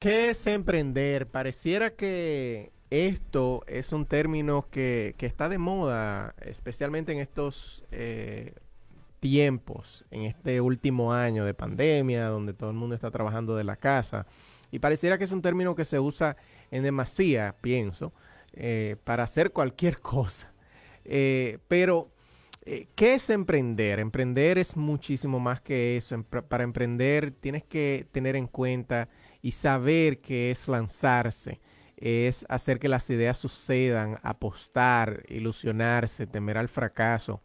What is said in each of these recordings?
¿Qué es emprender? Pareciera que esto es un término que, está de moda, especialmente en estos eh, tiempos, en este último año de pandemia, donde todo el mundo está trabajando de la casa. Y pareciera que es un término que se usa en demasía, pienso, eh, para hacer cualquier cosa. Eh, pero, ¿qué es emprender? Emprender es muchísimo más que eso. para emprender tienes que tener en cuenta y saber que es lanzarse, es hacer que las ideas sucedan, apostar, ilusionarse, temer al fracaso,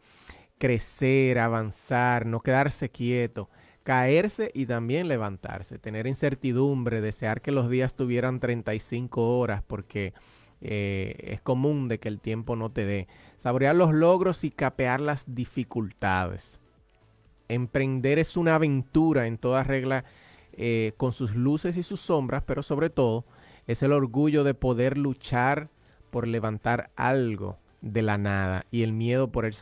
crecer, avanzar, no quedarse quieto, caerse y también levantarse, tener incertidumbre, desear que los días tuvieran 35 horas porque eh, es común de que el tiempo no te dé, saborear los logros y capear las dificultades. Emprender es una aventura en toda regla eh, con sus luces y sus sombras, pero sobre todo es el orgullo de poder luchar por levantar algo de la nada y el miedo por, el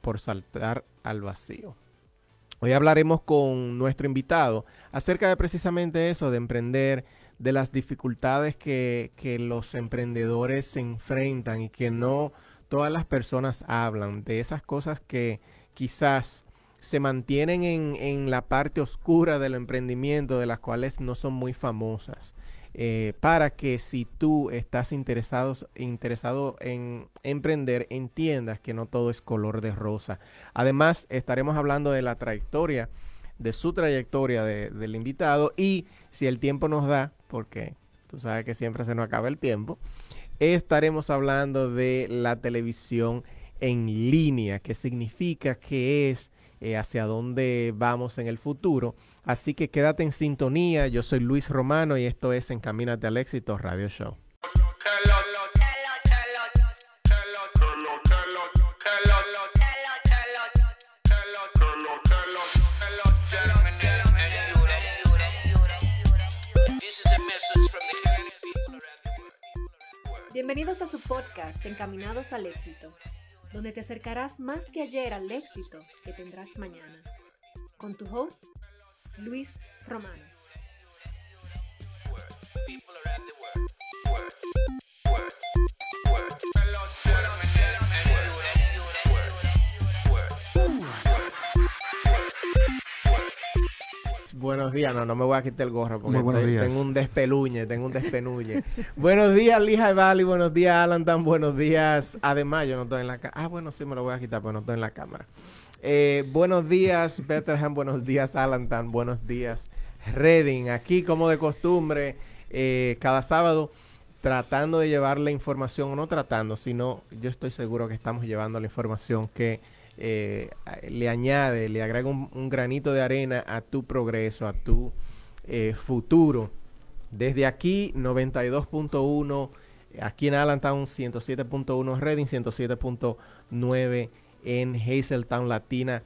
por saltar al vacío. Hoy hablaremos con nuestro invitado acerca de precisamente eso, de emprender, de las dificultades que, que los emprendedores se enfrentan y que no todas las personas hablan, de esas cosas que quizás se mantienen en, la parte oscura del emprendimiento, de las cuales no son muy famosas. Eh, para que si tú estás interesado, interesado en emprender, entiendas que no todo es color de rosa. Además, estaremos hablando de la trayectoria, de su trayectoria del invitado y si el tiempo nos da, porque tú sabes que siempre se nos acaba el tiempo, estaremos hablando de la televisión en línea, que significa que es eh, hacia dónde vamos en el futuro. Así que quédate en sintonía. Yo soy Luis Romano y esto es Encamínate al Éxito Radio Show. Bienvenidos a su podcast Encaminados al Éxito donde te acercarás más que ayer al éxito que tendrás mañana. Con tu host, Luis Romano. Buenos días, no, no me voy a quitar el gorro porque tengo un despeluñe, tengo un despenuñe. buenos días, Lija Valley, buenos días, Alan Tan, buenos días. Además, yo no estoy en la cámara. Ah, bueno, sí me lo voy a quitar, pero no estoy en la cámara. Eh, buenos días, Betterham, buenos días, Alan Tan, buenos días, Reading. Aquí, como de costumbre, eh, cada sábado tratando de llevar la información, no tratando, sino yo estoy seguro que estamos llevando la información que eh, le añade, le agrega un, granito de arena a tu progreso, a tu eh, futuro. Desde aquí, 92.1, aquí en Allentown, 107.1 Reading, 107.9 en Hazeltown Latina.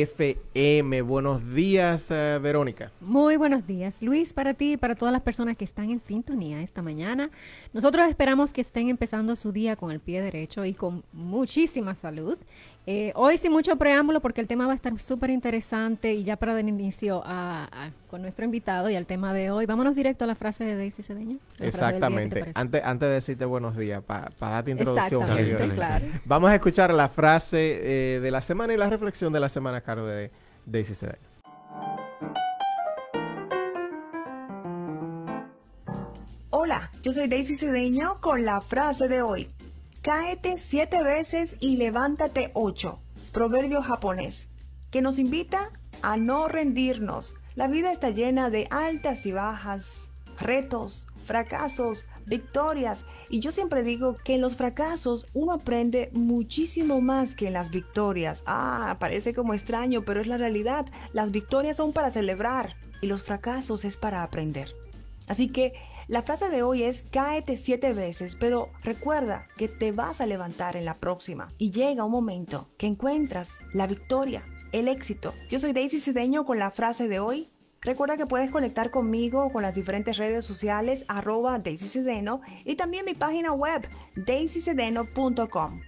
FM. Buenos días, eh, Verónica. Muy buenos días, Luis, para ti y para todas las personas que están en sintonía esta mañana. Nosotros esperamos que estén empezando su día con el pie derecho y con muchísima salud. Eh, hoy sin mucho preámbulo porque el tema va a estar súper interesante y ya para dar inicio con nuestro invitado y al tema de hoy, vámonos directo a la frase de Daisy Cedeño. Exactamente. antes, antes de decirte buenos días, para darte introducción. Vamos a escuchar la frase eh, de la semana y la reflexión de la semana a cargo de Daisy Cedeño. Hola, yo soy Daisy Cedeño con la frase de hoy. Cáete siete veces y levántate ocho. Proverbio japonés, que nos invita a no rendirnos. La vida está llena de altas y bajas, retos, fracasos, victorias. Y yo siempre digo que en los fracasos uno aprende muchísimo más que en las victorias. Ah, parece como extraño, pero es la realidad. Las victorias son para celebrar y los fracasos es para aprender. Así que la frase de hoy es cáete siete veces, pero recuerda que te vas a levantar en la próxima y llega un momento que encuentras la victoria, el éxito. Yo soy Daisy Cedeño con la frase de hoy. Recuerda que puedes conectar conmigo con las diferentes redes sociales arroba Daisy Cedeno y también mi página web daisycedeno.com.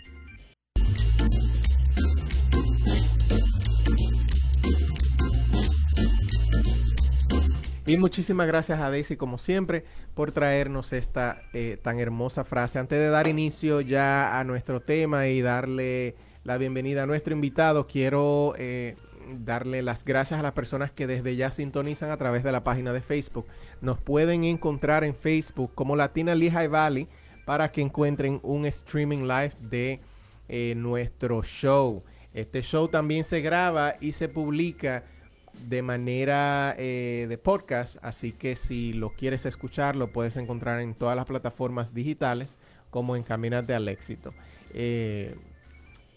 Y muchísimas gracias a Daisy, como siempre, por traernos esta eh, tan hermosa frase. Antes de dar inicio ya a nuestro tema y darle la bienvenida a nuestro invitado, quiero eh, darle las gracias a las personas que desde ya sintonizan a través de la página de Facebook. Nos pueden encontrar en Facebook como Latina Lehigh Valley para que encuentren un streaming live de eh, nuestro show. Este show también se graba y se publica de manera eh, de podcast, así que si lo quieres escuchar lo puedes encontrar en todas las plataformas digitales como Encaminate al Éxito. Eh,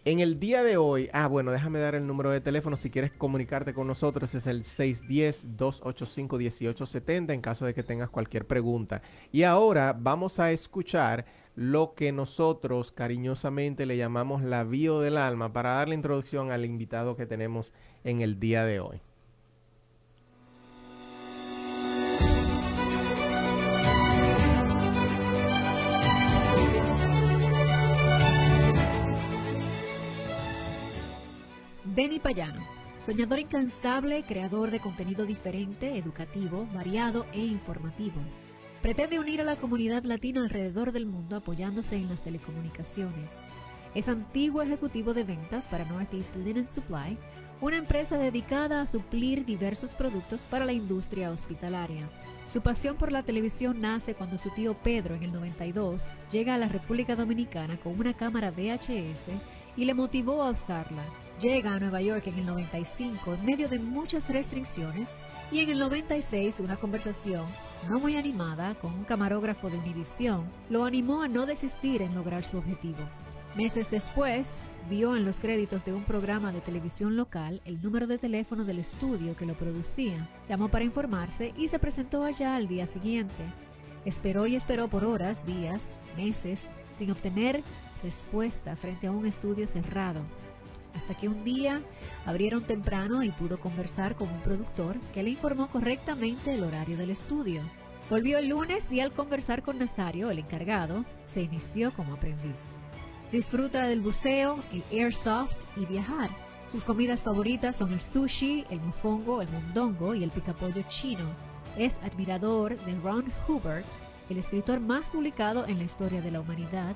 en el día de hoy, ah, bueno, déjame dar el número de teléfono si quieres comunicarte con nosotros, es el 610-285-1870 en caso de que tengas cualquier pregunta. Y ahora vamos a escuchar lo que nosotros cariñosamente le llamamos la bio del alma para dar la introducción al invitado que tenemos en el día de hoy. Denny Payano, soñador incansable, creador de contenido diferente, educativo, variado e informativo. Pretende unir a la comunidad latina alrededor del mundo apoyándose en las telecomunicaciones. Es antiguo ejecutivo de ventas para Northeast Linen Supply, una empresa dedicada a suplir diversos productos para la industria hospitalaria. Su pasión por la televisión nace cuando su tío Pedro en el 92 llega a la República Dominicana con una cámara VHS y le motivó a usarla. Llega a Nueva York en el 95 en medio de muchas restricciones y en el 96 una conversación no muy animada con un camarógrafo de Univision lo animó a no desistir en lograr su objetivo. Meses después, vio en los créditos de un programa de televisión local el número de teléfono del estudio que lo producía, llamó para informarse y se presentó allá al día siguiente. Esperó y esperó por horas, días, meses, sin obtener respuesta frente a un estudio cerrado hasta que un día abrieron temprano y pudo conversar con un productor que le informó correctamente el horario del estudio. Volvió el lunes y al conversar con Nazario, el encargado, se inició como aprendiz. Disfruta del buceo, el airsoft y viajar. Sus comidas favoritas son el sushi, el mofongo, el mondongo y el picapollo chino. Es admirador de Ron Hubbard, el escritor más publicado en la historia de la humanidad,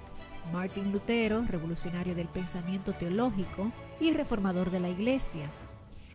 Martin Lutero, revolucionario del pensamiento teológico y reformador de la Iglesia,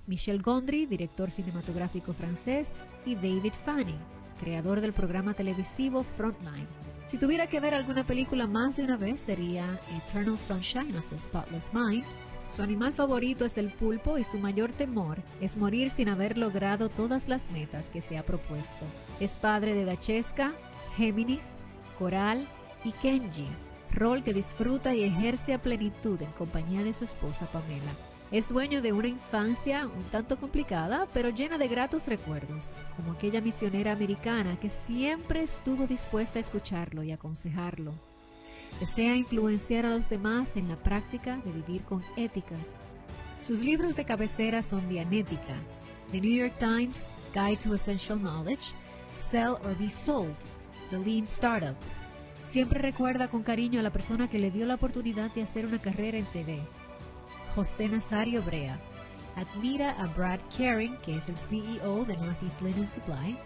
Michel Gondry, director cinematográfico francés, y David Fanning, creador del programa televisivo Frontline. Si tuviera que ver alguna película más de una vez sería Eternal Sunshine of the Spotless Mind. Su animal favorito es el pulpo y su mayor temor es morir sin haber logrado todas las metas que se ha propuesto. Es padre de Dachesca, Géminis, Coral y Kenji, rol que disfruta y ejerce a plenitud en compañía de su esposa Pamela. Es dueño de una infancia un tanto complicada, pero llena de gratos recuerdos, como aquella misionera americana que siempre estuvo dispuesta a escucharlo y aconsejarlo. Desea influenciar a los demás en la práctica de vivir con ética. Sus libros de cabecera son Dianética, The New York Times, Guide to Essential Knowledge, Sell or Be Sold, The Lean Startup, Siempre recuerda con cariño a la persona que le dio la oportunidad de hacer una carrera en TV. José Nazario Brea. Admira a Brad Caring, que es el CEO de Northeast Linen Supply.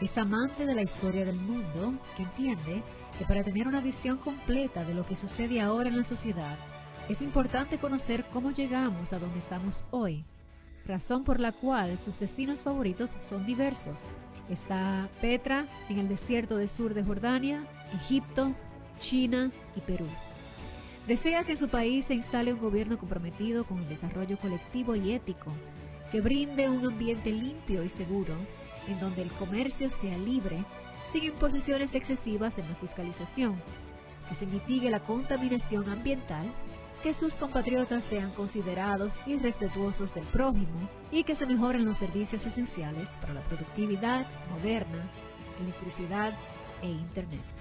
Es amante de la historia del mundo, que entiende que para tener una visión completa de lo que sucede ahora en la sociedad, es importante conocer cómo llegamos a donde estamos hoy, razón por la cual sus destinos favoritos son diversos. Está Petra en el desierto del sur de Jordania, Egipto, China y Perú. Desea que su país se instale un gobierno comprometido con el desarrollo colectivo y ético, que brinde un ambiente limpio y seguro, en donde el comercio sea libre, sin imposiciones excesivas en la fiscalización, que se mitigue la contaminación ambiental, que sus compatriotas sean considerados y respetuosos del prójimo y que se mejoren los servicios esenciales para la productividad moderna, electricidad e Internet.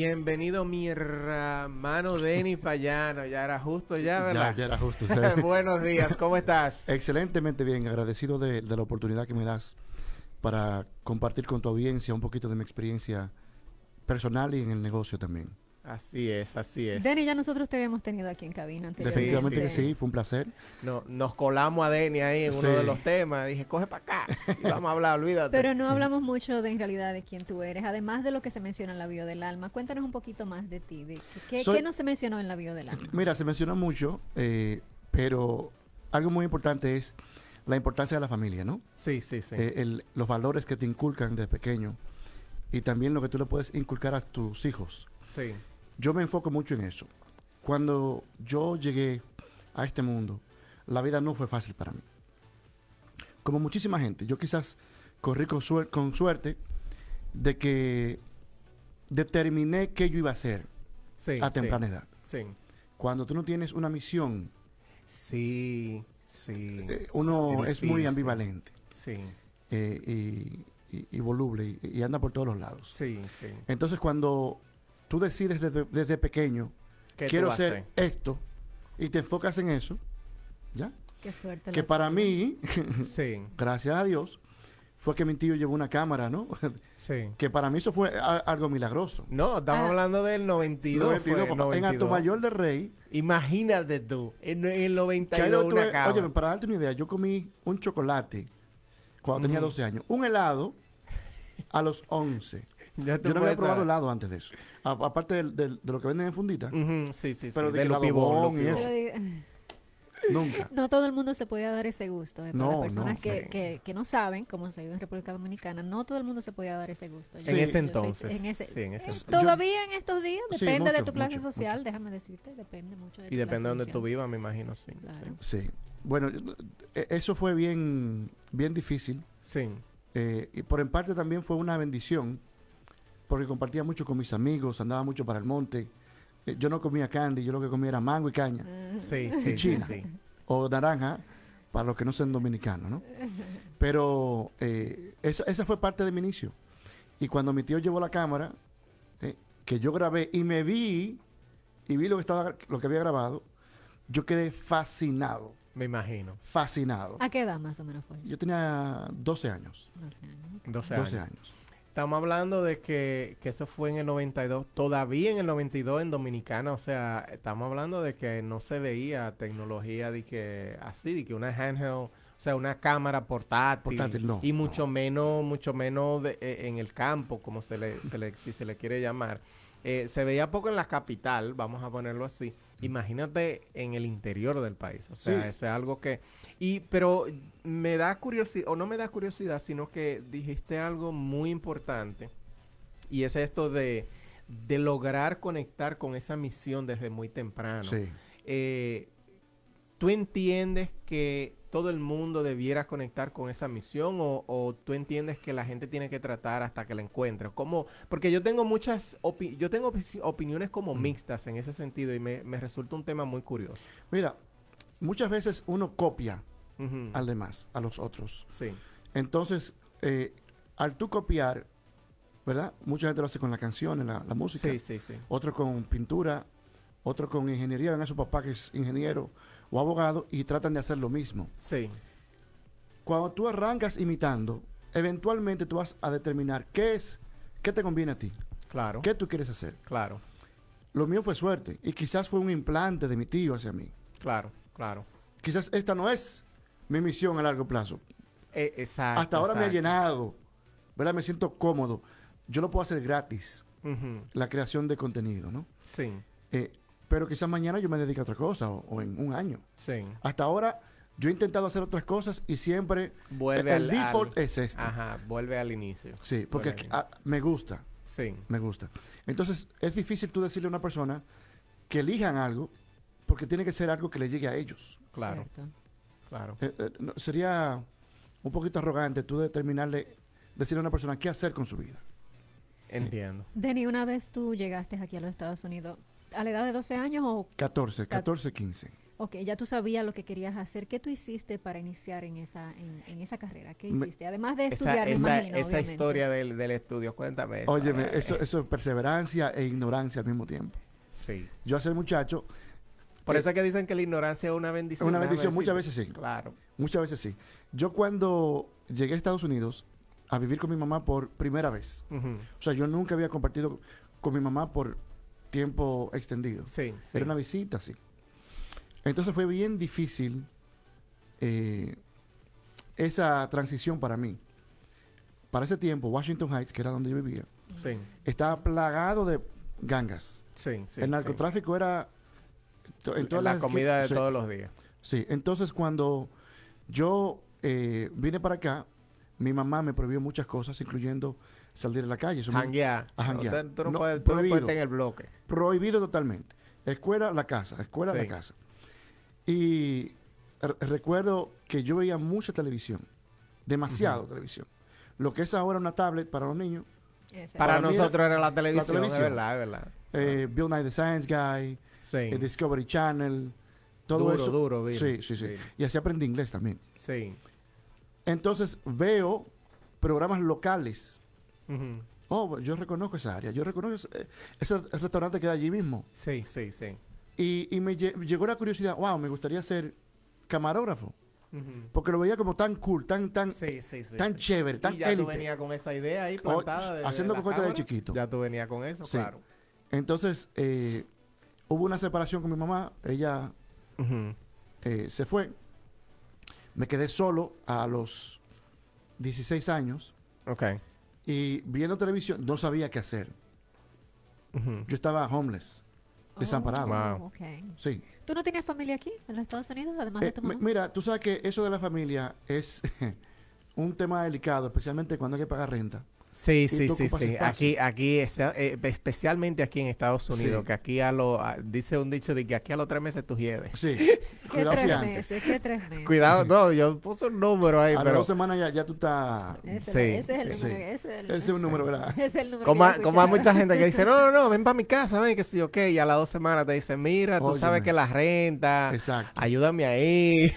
Bienvenido mi hermano Denis Payano, ya era justo ya, ¿verdad? Ya, ya era justo. Buenos días, ¿cómo estás? Excelentemente bien, agradecido de, de, la oportunidad que me das para compartir con tu audiencia un poquito de mi experiencia personal y en el negocio también. Así es, así es. Denny, ya nosotros te habíamos tenido aquí en cabina anteriormente. Definitivamente sí, que sí, fue un placer. No, nos colamos a Denny ahí en uno Sí. de los temas. Dije, coge para acá. Y vamos a hablar, olvídate. Pero no hablamos mucho de en realidad de quién tú eres, además de lo que se menciona en la bio del alma. Cuéntanos un poquito más de ti. De, ¿qué, Soy- qué no se mencionó en la bio del alma? Mira, se menciona mucho, eh, pero algo muy importante es la importancia de la familia, ¿no? Sí, sí, sí. Eh, el- los valores que te inculcan desde pequeño y también lo que tú le puedes inculcar a tus hijos. sí. Yo me enfoco mucho en eso. Cuando yo llegué a este mundo, la vida no fue fácil para mí. Como muchísima gente, yo quizás corrí con, suer- con suerte de que determiné qué yo iba a hacer Sí, a sí, temprana edad. Sí. Cuando tú no tienes una misión, Sí, sí. eh, uno Es muy ambivalente Sí, eh, y, y- y voluble y, y anda por todos los lados. sí, sí. Entonces cuando tú decides desde, desde pequeño, ¿Qué tú quiero hacer esto, y te enfocas en eso, ¿ya? Qué suerte. Que para mí, Sí, gracias a Dios, fue que mi tío llevó una cámara, ¿no? sí. que para mí eso fue a- algo milagroso. No, estamos Ah. hablando del 92. 92, fue, papá. En 92. Alto Mayor de Rey, Imagínate tú, en, en el que ahí 92 yo una tuve- cama. oye, para darte una idea, yo comí un chocolate cuando tenía Ujú. 12 años, un helado a los 11. Ya tú Yo no había probado helado antes de eso. A- aparte del- del- de lo que venden en fundita, Ujú, sí, sí, sí. Pero de de los la pibón, y eso. Nunca. No todo el mundo se podía dar ese gusto. De todas No, las personas no, que, sí. que, que no saben cómo se vive en República Dominicana, no todo el mundo se podía dar ese gusto. Yo- En Sí. ese yo soy- entonces. en ese- sí, en ese eh, entonces. Todavía en estos días, Sí, depende de tu clase mucho, social, mucho. déjame decirte, depende mucho de Y tu depende de donde tú social. vivas, me imagino, sí. Claro. Sí. Bueno, eh, eso fue bien, bien difícil. Sí. Sí. eh, y por en parte también fue una bendición, porque compartía mucho con mis amigos, andaba mucho para el monte. Eh, yo no comía candy, yo lo que comía era mango y caña, Ah, Sí, sí, sí, China. sí. o naranja, para los que no sean dominicanos, ¿no? Pero eh, esa, esa fue parte de mi inicio. Y cuando mi tío llevó la cámara, eh, que yo grabé y me vi, y vi lo que, estaba, lo que había grabado, yo quedé fascinado, Me imagino. fascinado. ¿A qué edad más o menos fue eso? Yo tenía 12 años, 12 años. 12, 12 años. Estamos hablando de que, que eso fue en el 92, todavía en el 92 en Dominicana, o sea, estamos hablando de que no se veía tecnología de que así, de que una handheld, o sea, una cámara portátil, Portátil, no, y no. mucho menos, mucho menos de- eh, en el campo, como se le, se le- si se le quiere llamar. Eh, se veía poco en la capital, vamos a ponerlo así. Imagínate en el interior del país, o sea, Sí. eso es algo que y pero me da curiosidad, o no me da curiosidad, sino que dijiste algo muy importante. Y es esto de, de lograr conectar con esa misión desde muy temprano. Sí. Eh, ¿Tú entiendes que todo el mundo debiera conectar con esa misión o, o tú entiendes que la gente tiene que tratar hasta que la encuentre? ¿Cómo? Porque yo tengo muchas, opi- yo tengo opi- opiniones como Mm. mixtas en ese sentido y me, me resulta un tema muy curioso. Mira, muchas veces uno copia al demás, a los otros. Sí, Entonces, eh, al tú copiar, ¿verdad? Mucha gente lo hace con la canción, la, la música. sí, sí, sí. Otro con pintura, otro con ingeniería. Ven a su papá que es ingeniero o abogado y tratan de hacer lo mismo. Sí, Cuando tú arrancas imitando, eventualmente tú vas a determinar qué es, qué te conviene a ti, claro, qué tú quieres hacer. claro, Lo mío fue suerte y quizás fue un implante de mi tío hacia mí. claro, claro. Quizás esta no es mi misión a largo plazo. Eh, exacto. Hasta ahora me ha llenado, ¿verdad? Me siento cómodo. Yo lo puedo hacer gratis, la creación de contenido, ¿no? Sí, Eh, pero quizás mañana yo me dedique a otra cosa o, o en un año. sí. Hasta ahora yo he intentado hacer otras cosas y siempre Vuelve el al, default al- es este. Ajá, vuelve al inicio. Sí, porque aquí- me gusta, Sí, me gusta. Entonces es difícil tú decirle a una persona que elijan algo porque tiene que ser algo que le llegue a ellos. claro, Cierto. claro. Eh, eh, no, sería un poquito arrogante tú determinarle, decirle a una persona qué hacer con su vida. Entiendo. Denny, una vez tú llegaste aquí a los Estados Unidos, ¿a la edad de 12 años o 14, 14, 15. ok, ya tú sabías lo que querías hacer? ¿Qué tú hiciste para iniciar en esa, en, en esa carrera? ¿Qué Me- hiciste? Además de Esa, estudiar, me esa, imagino, esa historia del, del estudio, cuéntame eso. Óyeme, Eh, eso, eso es perseverancia e ignorancia al mismo tiempo. Sí. Yo a ser muchacho, Por Eh, eso es que dicen que la ignorancia es una bendición. Una bendición, muchas veces sí. Claro. muchas veces sí. Yo cuando llegué a Estados Unidos, a vivir con mi mamá por primera vez. O sea, yo nunca había compartido con mi mamá por tiempo extendido. Sí, sí. Era una visita, sí. Entonces fue bien difícil eh, esa transición para mí. Para ese tiempo, Washington Heights, que era donde yo vivía, Sí, estaba plagado de gangas. sí, sí. el narcotráfico era en todas la las comida de todos los días. Sí, entonces cuando yo eh, vine para acá, mi mamá me prohibió muchas cosas, incluyendo salir a la calle. Janguear. a janguear. Tú, tú no, No, puedes, tú no puedes prohibido. estar en el bloque. prohibido totalmente. Escuela, la casa, escuela, Sí. la casa. Y re- recuerdo que yo veía mucha televisión, demasiado televisión. Lo que es ahora una tablet para los niños, Para, nosotros era la televisión, televisión. es verdad, es verdad. eh, Bill Nye the Science Guy, Sí. eh, Discovery Channel, todo duro, eso. duro, Bill. Sí, sí, sí, Y así aprendí inglés también. Sí. Entonces veo programas locales. Oh, yo reconozco esa área, yo reconozco ese, ese restaurante que hay allí mismo. Sí, sí, sí. Y, y me lle- llegó la curiosidad, wow, me gustaría ser camarógrafo. Porque lo veía como tan cool, tan, tan, Sí, sí, sí. tan chévere, tan y ya tú élite. venías con esa idea ahí plantada. de- haciendo de de chiquito. Ya tú venías con eso, claro. Entonces, eh, hubo una separación con mi mamá, ella eh, se fue. Me quedé solo a los 16 años Ok. Y viendo televisión no sabía qué hacer. Yo estaba homeless, desamparado. Wow. Oh. Sí. ¿Tú no tienes familia aquí, en los Estados Unidos, además Eh, de tu mi- mamá? mira, tú sabes que eso de la familia es un tema delicado, especialmente cuando hay que pagar renta. Sí, sí, sí, sí. espacio. Aquí, aquí, está- eh, especialmente aquí en Estados Unidos, Sí. que aquí a lo, a- dice un dicho de que aquí a los tres meses tú hiedes. Sí, ¿Qué cuidado si tres antes. meses? ¿Qué tres meses? Cuidado, no, yo puse un número ahí, A las pero dos semanas ya, ya tú estás... Ese, Sí, ese es el sí. número. Ese es el, Ese es un número, ¿verdad? ese es el número. como, que hay- como mucha gente que dice, no, no, no, ven para mi casa, ven, que sí, ok, y a las dos semanas te dice, mira, tú sabes Óyeme. que la renta, Exacto. ayúdame ahí.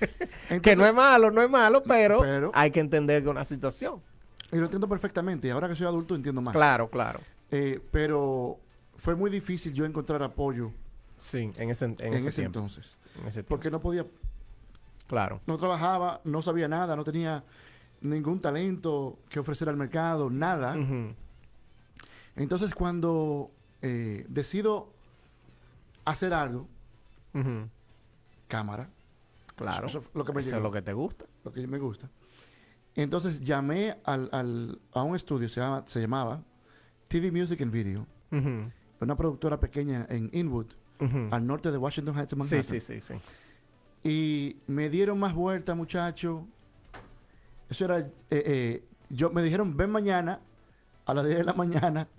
que no es malo, no es malo, pero, Pero- hay que entender que una situación. Y lo entiendo perfectamente. Y ahora que soy adulto entiendo más. Claro, claro. Eh, pero fue muy difícil yo encontrar apoyo Sí, en ese, en en, ese, entonces. en ese tiempo. Porque no podía, Claro. no trabajaba, no sabía nada, no tenía ningún talento que ofrecer al mercado, nada. Entonces cuando eh, decido hacer algo, cámara, Claro. Eso- eso es lo que me Eso es lo que te gusta. lo que me gusta. Entonces llamé al, al- a un estudio, se, llama- se llamaba TV Music and Video, una productora pequeña en Inwood, al norte de Washington Heights, Sí, Manhattan. sí, sí, sí. Y me dieron más vueltas, muchacho. Eso era, eh, eh, yo me dijeron, ven mañana a las 10 de la mañana.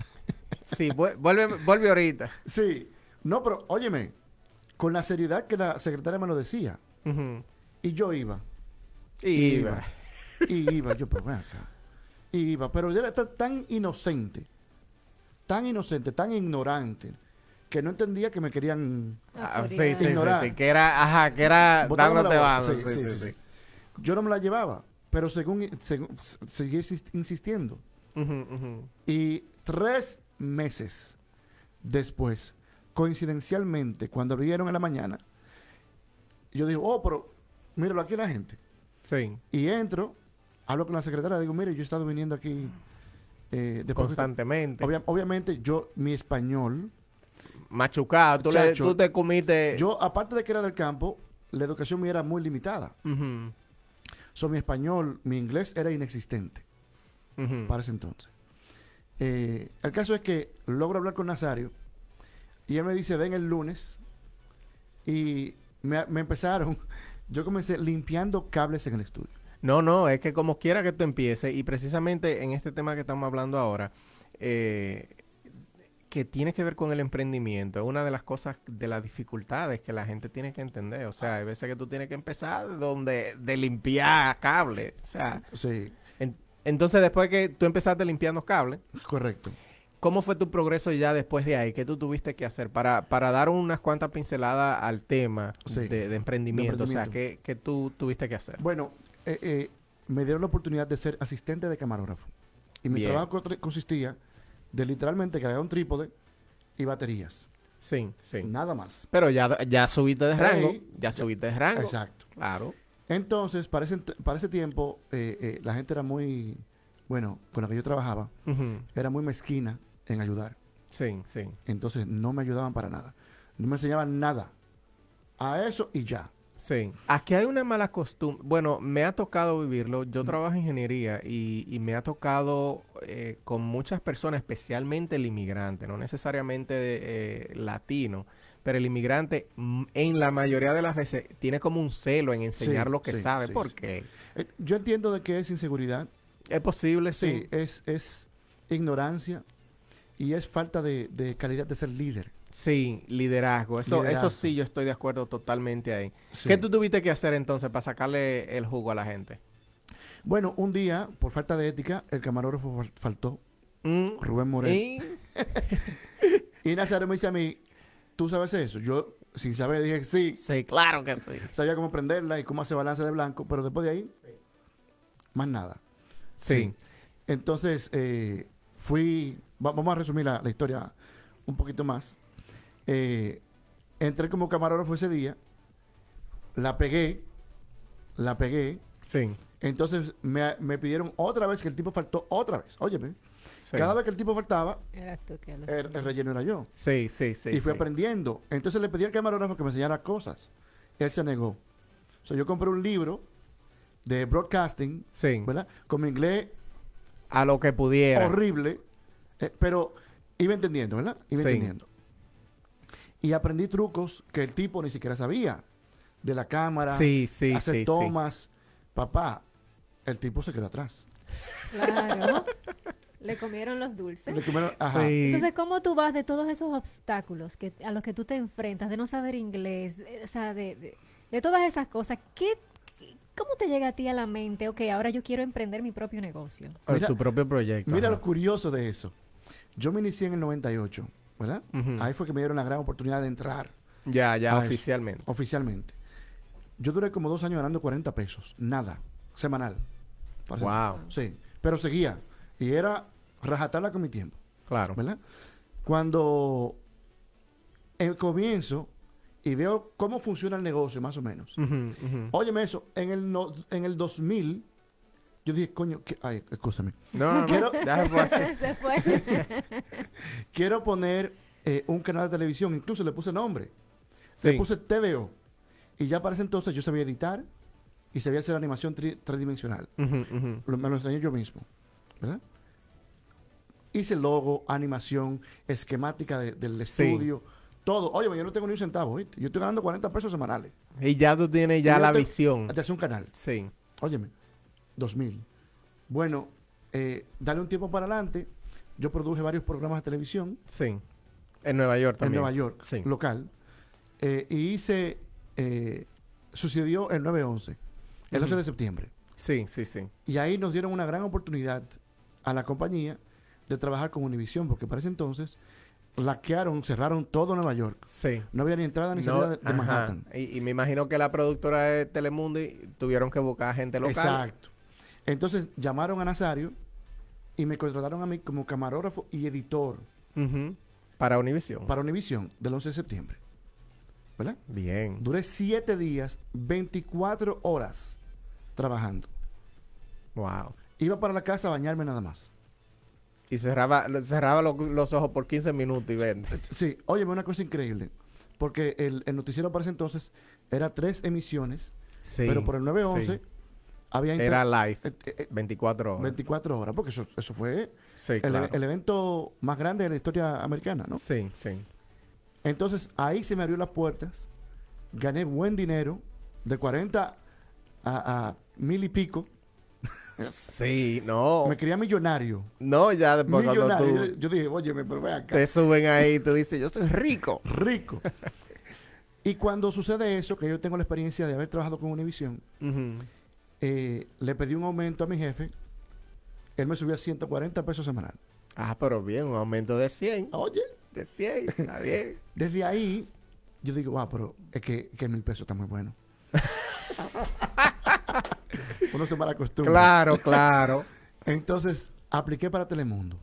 Sí, vuel- vuelve, vuelve ahorita. Sí, no, pero óyeme, con la seriedad que la secretaria me lo decía. Y yo iba, Y iba, y iba, yo, pero ven acá. Y iba, pero yo era ta- tan inocente, tan inocente, tan ignorante, que no entendía que me querían Ah, sí, sí, sí, Ignorar. sí, que era, ajá, que era dándote la boca. banda. Sí, Sí, sí, sí, sí, sí. sí. Yo no me la llevaba, pero según, según seguí insist- insistiendo. Y tres meses después, coincidencialmente, cuando abrieron en la mañana, yo digo, oh, pero míralo aquí la gente. Sí, Y entro, hablo con la secretaria, digo, mire, yo he estado viniendo aquí eh, constantemente. Obvia- obviamente, yo, mi español, Machucado, tú, le, tú te comiste... yo, aparte de que era del campo, la educación mía era muy limitada. Ujú, So, mi español, mi inglés era inexistente. para ese entonces. Eh, el caso es que logro hablar con Nazario y él me dice, ven el lunes. Y me, me empezaron, yo comencé limpiando cables en el estudio. No, no, es que como quiera que tú empieces, y precisamente en este tema que estamos hablando ahora, eh, que tiene que ver con el emprendimiento, es una de las cosas, de las dificultades que la gente tiene que entender. O sea, hay veces que tú tienes que empezar de donde, de limpiar cables. O sea, Sí, en- entonces después que tú empezaste limpiando cables, correcto. ¿Cómo fue tu progreso ya después de ahí? ¿Qué tú tuviste que hacer para, para dar unas cuantas pinceladas al tema Sí, de, de emprendimiento? de O sea, emprendimiento. ¿qué, qué tú tuviste que hacer? Bueno, eh, eh, me dieron la oportunidad de ser asistente de camarógrafo. Y mi Bien. trabajo consistía de literalmente cargar un trípode y baterías. Sí, sí. Nada más. Pero ya, ya subiste de rango. Ya subiste de rango. Exacto. Claro. Entonces, para ese, para ese tiempo, eh, eh, la gente era muy bueno, con la que yo trabajaba, era muy mezquina en ayudar. Sí, sí. Entonces no me ayudaban para nada. No me enseñaban nada. A eso y ya. Sí. Aquí hay una mala costumbre. Bueno, me ha tocado vivirlo. Yo trabajo en ingeniería y, y me ha tocado eh, con muchas personas, especialmente el inmigrante, no necesariamente eh, latino, pero el inmigrante mm, en la mayoría de las veces tiene como un celo en enseñar Sí, lo que sí, sabe. sí, porque Eh, yo entiendo de que es inseguridad. es posible, Sí, sí. es, es ignorancia y es falta de, de calidad de ser líder. Sí, liderazgo. Eso, Liderazgo. eso sí, yo estoy de acuerdo totalmente ahí. Sí. ¿Qué tú tuviste que hacer entonces para sacarle el jugo a la gente? Bueno, un día, por falta de ética, el camarógrafo fal- faltó, Mm, Rubén Moreno. y- Y Nazario me dice a mí, ¿tú sabes eso? Yo, sin saber, dije sí. Sí, claro que sí. Sabía cómo prenderla y cómo hacer balance de blanco, pero después de ahí, más nada. Sí. Entonces, eh, fui, va- vamos a resumir la, la historia un poquito más. Eh, entré como camarógrafo ese día, la pegué, la pegué, Sí. entonces me, me pidieron otra vez que el tipo faltó otra vez. Óyeme, sí. cada vez que el tipo faltaba, tú que el, el relleno era yo. Sí, sí, sí. y fui sí. aprendiendo. Entonces le pedí al camarógrafo que me enseñara cosas. Él se negó. O sea, yo compré un libro de broadcasting, Sí. ¿verdad? Con mi inglés A lo que pudiera. horrible, eh, pero iba entendiendo, ¿verdad? Iba Sí. entendiendo. Y aprendí trucos que el tipo ni siquiera sabía. De la cámara, Sí, sí, hacer sí, sí. tomas. Papá, el tipo se quedó atrás. Claro. Le comieron los dulces. Le comieron- ajá. Sí. Entonces, ¿cómo tú vas de todos esos obstáculos que, a los que tú te enfrentas, de no saber inglés, eh, o sea, de, de- de todas esas cosas? ¿qué, ¿Cómo te llega a ti a la mente, ok, ahora yo quiero emprender mi propio negocio? O tu propio proyecto. Mira ajá. lo curioso de eso. Yo me inicié en el 98, ¿verdad? Ahí fue que me dieron la gran oportunidad de entrar Ya, ya, oficialmente. oficialmente. Yo duré como dos años ganando 40 pesos, nada, semanal. Wow. Sí, pero seguía. Y era rajatarla con mi tiempo, Claro. ¿verdad? Cuando el comienzo y veo cómo funciona el negocio, más o menos. Ujú, ujú. Óyeme eso, en el, no- en el 2000, yo dije, coño, ¿qué? ay, escúchame. No, no, no. Quiero- se fue así. Se fue. Quiero poner eh, un canal de televisión, incluso le puse nombre. Le puse TVO. Y ya para ese entonces yo sabía editar y sabía hacer animación tri- tridimensional. Lo- me lo enseñé yo mismo. ¿Verdad? Hice logo, animación, esquemática de- del Sí. estudio, todo. Oye, yo no tengo ni un centavo, ¿viste? Yo estoy ganando 40 pesos semanales. Y ya tú tienes ya la te- visión. De hacer un canal. Sí. Óyeme, 2000. Bueno, eh, dale un tiempo para adelante. Yo produje varios programas de televisión Sí. En Nueva York en también. Nueva York, Sí. local. eh, y hice, eh, sucedió el 9-11, el 11 Ujú. de septiembre. Sí, sí, sí. Y ahí nos dieron una gran oportunidad a la compañía de trabajar con Univision, porque para ese entonces laquearon, cerraron todo Nueva York. Sí. No había ni entrada ni No, salida de. Manhattan. Y, y me imagino que la productora de Telemundi tuvieron que buscar gente local. Exacto. Entonces llamaron a Nazario y me contrataron a mí como camarógrafo y editor. Para Univision. para Univision del 11 de septiembre. ¿Verdad? Bien. Duré siete días, 24 horas trabajando. Wow. Iba para la casa a bañarme nada más. Y cerraba, cerraba lo- los ojos por 15 minutos y ven. Sí, óyeme, una cosa increíble. Porque el, el noticiero para ese entonces era tres emisiones, Sí. pero por el 911 sí. Había Era live. eh, eh, eh, 24 horas. 24 horas, porque eso, eso fue Sí, el, claro. el evento más grande de la historia americana, ¿no? Sí, sí. Entonces ahí se me abrió las puertas, gané buen dinero, de 40 a, a mil y pico, Sí, no. me quería millonario. No, ya después cuando tú Yo, yo dije, oye, pero ve acá. te suben ahí, tú dices, yo soy rico. rico. y cuando sucede eso, que yo tengo la experiencia de haber trabajado con Univision. Eh, le pedí un aumento a mi jefe. Él me subió a 140 pesos semanal. Ah, pero bien, un aumento de 100. Oye, De 100, está bien. desde ahí, yo digo, wow, pero es que, que mil pesos está muy bueno. Uno se malacostumbra. Claro, claro. Entonces, apliqué para Telemundo.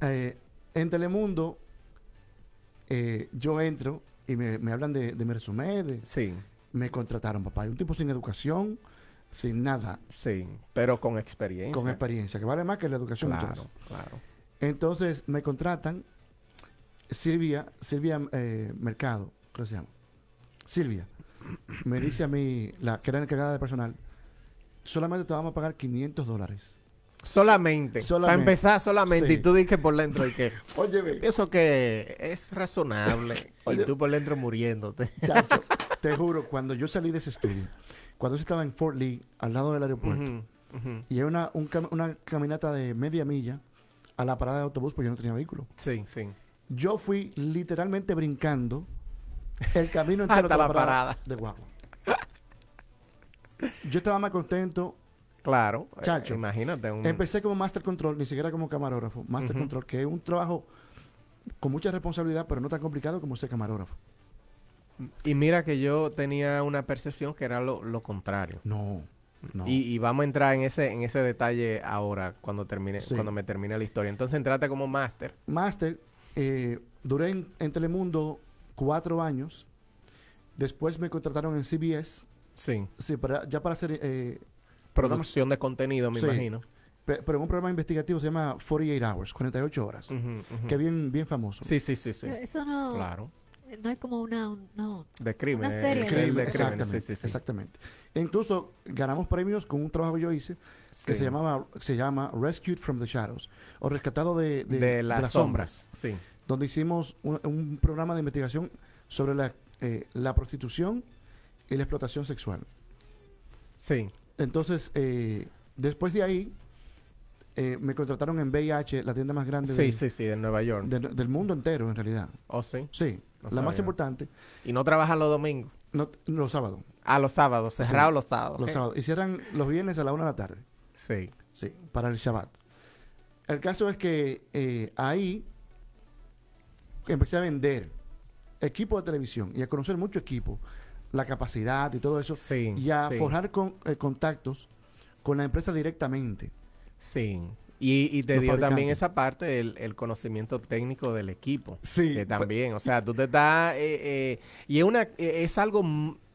Eh, en Telemundo, eh, yo entro y me, me hablan de, de mi resumen, de, Sí. Me contrataron, papá. Y un tipo sin educación, sin nada, Sí, pero con experiencia. con experiencia, que vale más que la educación. Claro, claro. Entonces me contratan Silvia, Silvia eh, Mercado, creo que se llama. Silvia, me dice a mí, la que era encargada de personal, solamente te vamos a pagar 500 dólares. Solamente, Solamente. Para empezar solamente. Sí. Y tú dices por dentro y que Oye, pienso que es razonable. y tú por dentro muriéndote. chacho, te juro, cuando yo salí de ese estudio, cuando yo estaba en Fort Lee, al lado del aeropuerto, y hay una, un cam- una caminata de media milla a la parada de autobús, porque yo no tenía vehículo. Sí, sí. Yo fui literalmente brincando el camino entero Hasta la parada. de guagua. Yo estaba más contento. Claro. eh, Chacho. imagínate. Un... Empecé como Master Control, ni siquiera como camarógrafo. Master. Control, que es un trabajo con mucha responsabilidad, pero no tan complicado como ser camarógrafo. Y mira que yo tenía una percepción que era lo, lo contrario. No, no. Y, y vamos a entrar en ese, en ese detalle ahora, cuando termine, Sí. cuando me termine la historia. Entonces entrate como máster. Master, eh, duré en, en Telemundo cuatro años. Después me contrataron en CBS, Sí. sí, para, ya para hacer, eh, Producción de contenido, me Sí. imagino. pe- pero en un programa investigativo se llama 48 Hours, 48 horas, Ujú, ujú. que bien, bien famoso. Sí, sí, sí, sí. Eso no, Claro. No es como una... un- no. De crímenes. serie el de- crimen de exactamente, crímenes, sí, sí, sí. exactamente. E incluso ganamos premios con un trabajo que yo hice que Sí. se llamaba se llama Rescued from the Shadows o rescatado de, de- De, de las, sombras. Sí. donde hicimos un, un programa de investigación sobre la, eh, la prostitución y la explotación sexual. Sí. Entonces, eh, después de ahí, eh, me contrataron en VIH, la tienda más grande Sí, de- sí, sí, de Nueva York. de- del mundo entero, en realidad. Oh, sí. Sí, No la más importante, Y no trabajan los domingos. no, los sábados. A los sábados, Sí. cerrados los sábados. Los sábados. Y cierran los viernes a la una de la tarde. Sí. Sí, para el Shabbat. El caso es que eh, ahí empecé a vender equipo de televisión y a conocer mucho equipo, la capacidad y todo eso, Sí. y a sí, forjar con, eh, contactos con la empresa directamente. Sí. Y, y te dio también esa parte, el, el conocimiento técnico del equipo. Sí, Que también, o sea, tú te estás... eh, eh, y es, una, eh, es algo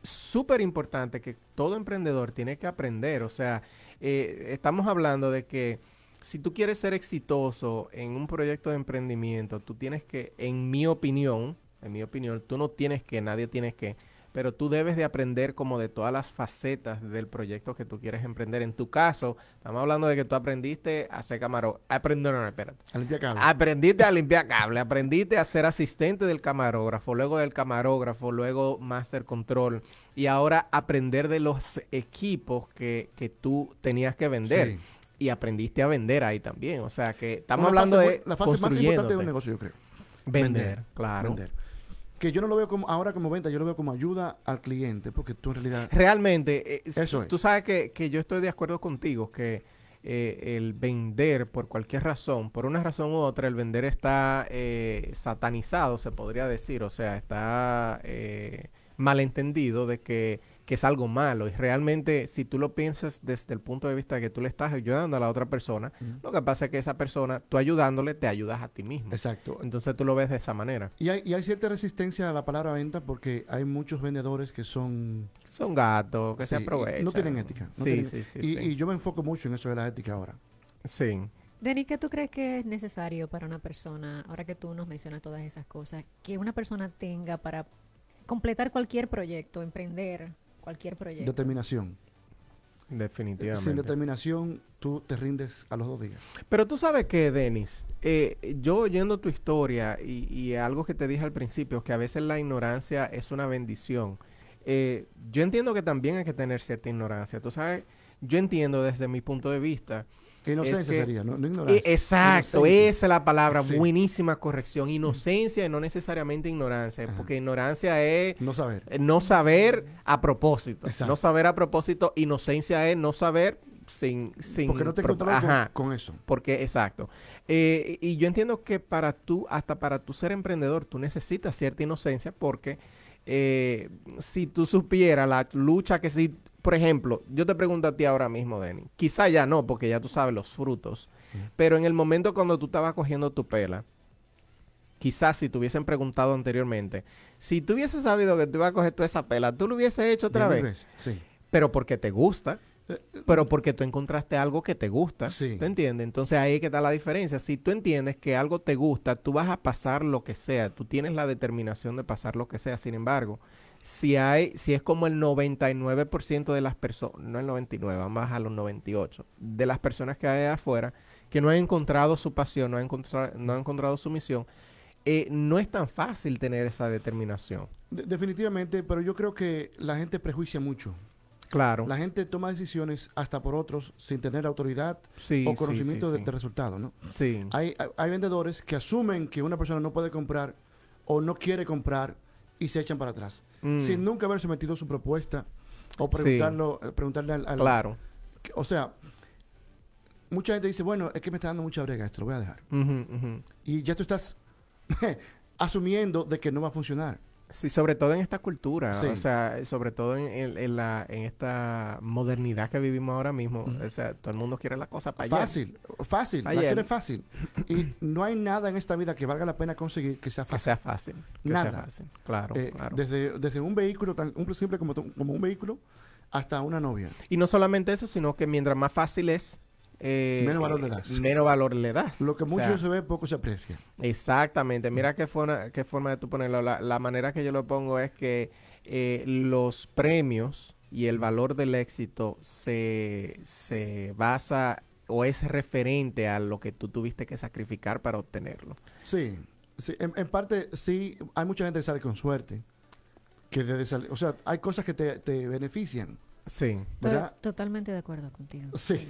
súper importante que todo emprendedor tiene que aprender. O sea, eh, estamos hablando de que si tú quieres ser exitoso en un proyecto de emprendimiento, tú tienes que, en mi opinión, en mi opinión, tú no tienes que, nadie tienes que, pero tú debes de aprender como de todas las facetas del proyecto que tú quieres emprender. En tu caso, estamos hablando de que tú aprendiste a hacer camarón. Aprender, no, no, espérate. A limpiar cable. Aprendiste a limpiar cable, aprendiste a ser asistente del camarógrafo, luego del camarógrafo, luego master control y ahora aprender de los equipos que, que tú tenías que vender Sí. y aprendiste a vender ahí también. O sea que estamos Una hablando fase de la fase más importante de un negocio, yo creo. vender, Vender, claro. Vender. Que yo no lo veo como ahora como venta, yo lo veo como ayuda al cliente, porque tú en realidad Realmente, eh, Eso es. tú sabes que, que yo estoy de acuerdo contigo, que eh, el vender por cualquier razón, por una razón u otra, el vender está eh, satanizado, se podría decir, o sea, está eh, malentendido de que, que es algo malo. Y realmente, si tú lo piensas desde el punto de vista de que tú le estás ayudando a la otra persona, Ujú. lo que pasa es que esa persona, tú ayudándole, te ayudas a ti mismo. Exacto. Entonces tú lo ves de esa manera. Y hay, y hay cierta resistencia a la palabra venta porque hay muchos vendedores que son... Son gatos que se sí, aprovechan. No tienen ética. no sí, tienen- sí, sí, y, sí. y yo me enfoco mucho en eso de la ética ahora. Sí. Denny, ¿qué tú crees que es necesario para una persona, ahora que tú nos mencionas todas esas cosas, que una persona tenga para completar cualquier proyecto, emprender cualquier proyecto? Determinación. Definitivamente. Sin determinación, tú te rindes a los dos días. Pero tú sabes que, Denis, eh, yo oyendo tu historia y, y algo que te dije al principio, que a veces la ignorancia es una bendición. eh, yo entiendo que también hay que tener cierta ignorancia. Tú sabes, yo entiendo desde mi punto de vista. Inocencia que- sería, no, no Eh, ignorancia. exacto, Inocencia. esa es la palabra, Sí. buenísima corrección. Inocencia y no necesariamente ignorancia, Ajá. porque ignorancia es No saber. eh, no saber a propósito. Exacto. No saber a propósito, inocencia es no saber sin... sin Porque no te Ajá. con, con eso. Porque, exacto. Eh, y yo entiendo que para tú, hasta para tú ser emprendedor, tú necesitas cierta inocencia porque eh, si tú supieras la lucha que si, por ejemplo, yo te pregunto a ti ahora mismo, Denny, quizá ya no, porque ya tú sabes los frutos, pero en el momento cuando tú estabas cogiendo tu pela, quizás si te hubiesen preguntado anteriormente, si tú hubieses sabido que tú ibas a coger toda esa pela, tú lo hubieses hecho otra vez, Sí. pero porque te gusta, pero porque tú encontraste algo que te gusta. Sí. ¿Tú entiendes? Entonces ahí es que está la diferencia. Si tú entiendes que algo te gusta, tú vas a pasar lo que sea. Tú tienes la determinación de pasar lo que sea. Sin embargo, si hay, si es como el 99% de las personas, no el 99, vamos a los 98, de las personas que hay afuera, que no han encontrado su pasión, no han encontrado, no han encontrado su misión, eh, no es tan fácil tener esa determinación. De- definitivamente, pero yo creo que la gente prejuicia mucho. Claro. La gente toma decisiones hasta por otros sin tener autoridad Sí, o conocimiento sí, de, sí. de resultado, ¿no? Sí. Hay- hay vendedores que asumen que una persona no puede comprar o no quiere comprar y se echan para atrás, Mm, sin nunca haber sometido su propuesta o preguntarlo, eh, preguntarle al, al- Claro. O sea, mucha gente dice, bueno, es que me está dando mucha brega esto, lo voy a dejar. Y ya tú estás asumiendo de que no va a funcionar. Sí, sobre todo en esta cultura, Sí. o sea, sobre todo en, en- en la, en esta modernidad que vivimos ahora mismo, o sea, todo el mundo quiere la cosa para allá. Fácil, fácil, la Ayer. quiere fácil. Y no hay nada en esta vida que valga la pena conseguir que sea Que fácil. sea fácil. Que Nada. sea fácil. Claro, Eh, claro. desde, desde un vehículo tan un simple como, como un vehículo hasta una novia. Y no solamente eso, sino que mientras más fácil es, eh, Menos valor le das. Menos valor le das. Lo que O mucho sea, se ve, poco se aprecia. Exactamente. Mira qué forma, qué forma de tú ponerlo. La, la manera que yo lo pongo es que eh, los premios y el valor del éxito se, se basa o es referente a lo que tú tuviste que sacrificar para obtenerlo. Sí, sí, en, en parte sí, hay mucha gente que sale con suerte. Que desde o sea, hay cosas que te, te benefician. Sí. ¿Verdad? Totalmente de acuerdo contigo. Sí.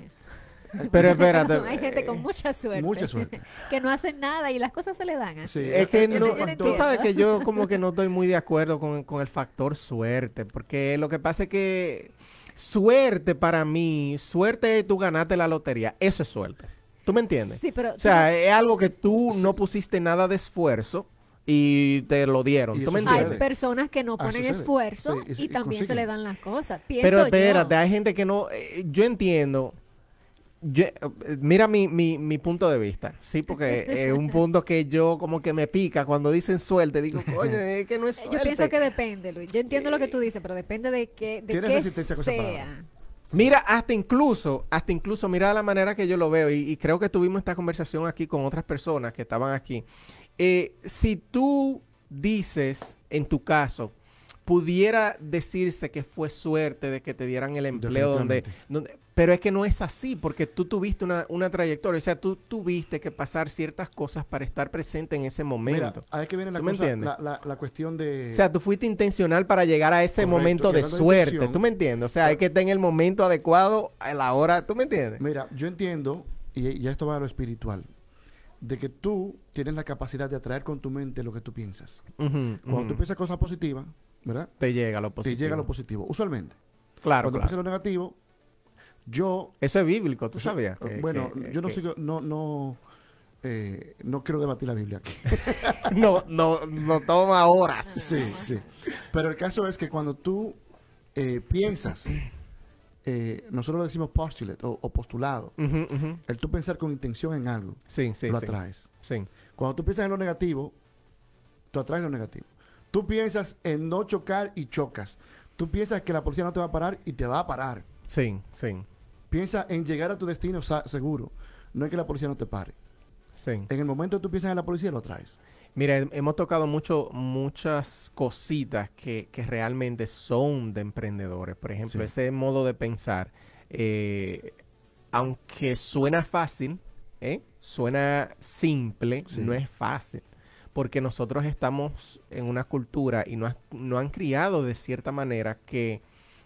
Pero espérate. Hay gente con mucha suerte. Mucha suerte. que no hacen nada y las cosas se le dan así. Sí, Es que no, yo no tú sabes que yo como que no estoy muy de acuerdo con, con el factor suerte, porque lo que pasa es que suerte para mí, suerte es tú ganaste la lotería, eso es suerte. ¿Tú me entiendes? Sí, pero O sea, es algo que tú no pusiste nada de esfuerzo y te lo dieron. ¿Tú me eso hay entiendes? personas que no Ah, ponen esfuerzo Sí, y- y, y también se le dan las cosas. Pienso Pero yo. espérate, hay gente que no... eh, yo entiendo... yo- mira mi, mi, mi punto de vista, sí, porque es un punto que yo como que me pica cuando dicen suerte, digo, coño, es que no es suerte. Yo pienso que depende, Luis. Yo entiendo lo que tú dices, pero depende de qué, de Tienes qué resistencia con esa palabra. sea. Mira, hasta incluso, hasta incluso, mira la manera que yo lo veo, y, y creo que tuvimos esta conversación aquí con otras personas que estaban aquí. Eh, si tú dices, en tu caso, pudiera decirse que fue suerte de que te dieran el empleo donde, donde pero es que no es así, porque tú tuviste una, una trayectoria, o sea, tú tuviste que pasar ciertas cosas para estar presente en ese Mira, momento. ahí que viene la ¿Tú me cosa, la, la- la cuestión de... O sea, tú fuiste intencional para llegar a ese Correcto, momento de suerte, ¿tú me entiendes? O sea, hay que estar en el momento adecuado, a la hora, ¿tú me entiendes? Mira, yo entiendo, y, y esto va a lo espiritual, de que tú tienes la capacidad de atraer con tu mente lo que tú piensas. Cuando tú piensas cosas positivas, ¿verdad? te llega lo positivo. Te llega lo positivo. Usualmente. Claro, Cuando claro. piensas lo negativo, yo... Eso es bíblico, tú sabías. que- bueno, que- yo no que- sigo, no, no, eh, no quiero debatir la Biblia aquí. no, no, no toma horas. Sí, sí. Pero el caso es que cuando tú eh, piensas, eh, nosotros decimos postulate o, o postulado, el tú pensar con intención en algo, Sí, sí, lo sí. atraes. Sí, Cuando tú piensas en lo negativo, tú atraes lo negativo. Tú piensas en no chocar y chocas. Tú piensas que la policía no te va a parar y te va a parar. sí, sí, Piensa en llegar a tu destino seguro. No es que la policía no te pare. sí. En el momento que tú piensas en la policía, lo atraes. Mira, he- hemos tocado mucho, muchas cositas que, que realmente son de emprendedores. Por ejemplo, Sí. ese modo de pensar, eh, aunque suena fácil, ¿eh? suena simple, Sí. no es fácil. Porque nosotros estamos en una cultura y no, no han criado de cierta manera que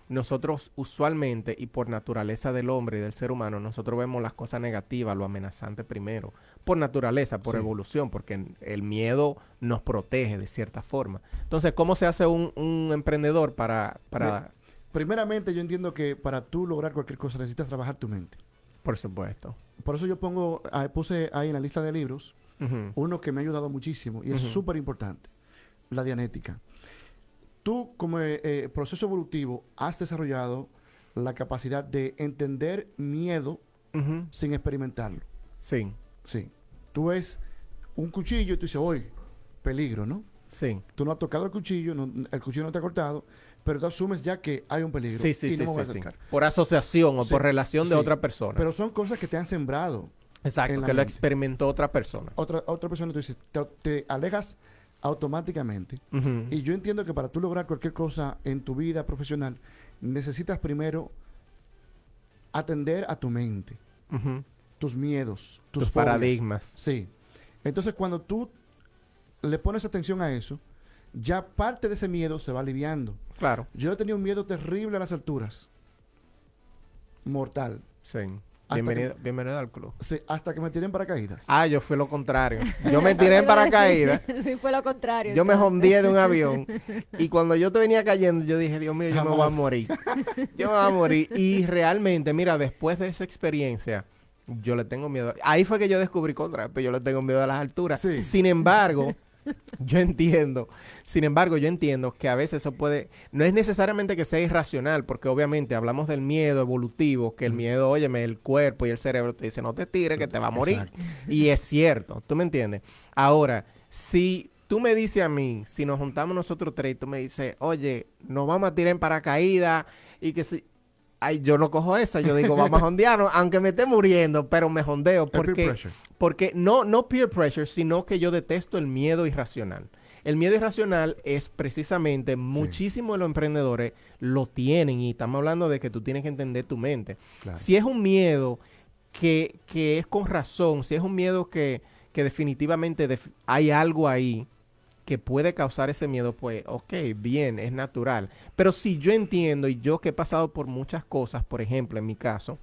nosotros usualmente y por naturaleza del hombre y del ser humano, nosotros vemos las cosas negativas, lo amenazante primero, por naturaleza, por Sí. evolución, porque el miedo nos protege de cierta forma. Entonces, ¿cómo se hace un, un emprendedor para, para Primeramente, yo entiendo que para tú lograr cualquier cosa necesitas trabajar tu mente. por supuesto? Por eso yo pongo, ah, puse ahí en la lista de libros uno que me ha ayudado muchísimo y es súper importante, la dianética. Tú como eh, eh, proceso evolutivo has desarrollado la capacidad de entender miedo sin experimentarlo. Sí, Sí. Tú ves un cuchillo y tú dices, hoy, peligro, ¿no? sí, Tú no has tocado el cuchillo, no- el cuchillo no te ha cortado, pero tú asumes ya que hay un peligro Sí, sí, y sí, no me voy a sí, acercar. Por asociación o por relación de otra persona. Pero son cosas que te han sembrado. Exacto, que lo experimentó otra persona. Otra, otra persona tú dices, te, te alejas automáticamente. Y yo entiendo que para tú lograr cualquier cosa en tu vida profesional, necesitas primero atender a tu mente, tus miedos, tus, Tus paradigmas. Sí. Entonces, cuando tú le pones atención a eso, ya parte de ese miedo se va aliviando. Claro. Yo he tenido un miedo terrible a las alturas. Mortal. Sí. Bienvenido, bienvenido al club. Sí, hasta que me tiré en paracaídas. Ah, yo fui lo contrario. Yo me tiré en paracaídas. Fue lo contrario. Yo me jondeé de un avión y cuando yo te venía cayendo, yo dije, Dios mío, yo me voy a morir. Yo me voy a morir. Y realmente, mira, después de esa experiencia, yo le tengo miedo. Ahí fue que yo descubrí contra, pero yo le tengo miedo a las alturas. Sí. Sin embargo, yo entiendo, sin embargo, yo entiendo que a veces eso puede, no es necesariamente que sea irracional, porque obviamente hablamos del miedo evolutivo, que el miedo, óyeme, el cuerpo y el cerebro te dicen, no te tires, que te va a morir. Exacto. Y es cierto, ¿tú me entiendes? Ahora, si tú me dices a mí, si nos juntamos nosotros tres, y tú me dices, oye, nos vamos a tirar en paracaídas y que si... Ay, yo no cojo esa, yo digo, vamos a jondearnos, aunque me esté muriendo, pero me jondeo porque, porque no, no peer pressure, sino que yo detesto el miedo irracional. El miedo irracional es precisamente, muchísimos de los emprendedores lo tienen y estamos hablando de que tú tienes que entender tu mente. Claro. Si es un miedo que, que es con razón, si es un miedo que, que definitivamente def- hay algo ahí que puede causar ese miedo, pues, ok, bien, es natural. Pero si yo entiendo y yo que he pasado por muchas cosas, por ejemplo, en mi caso,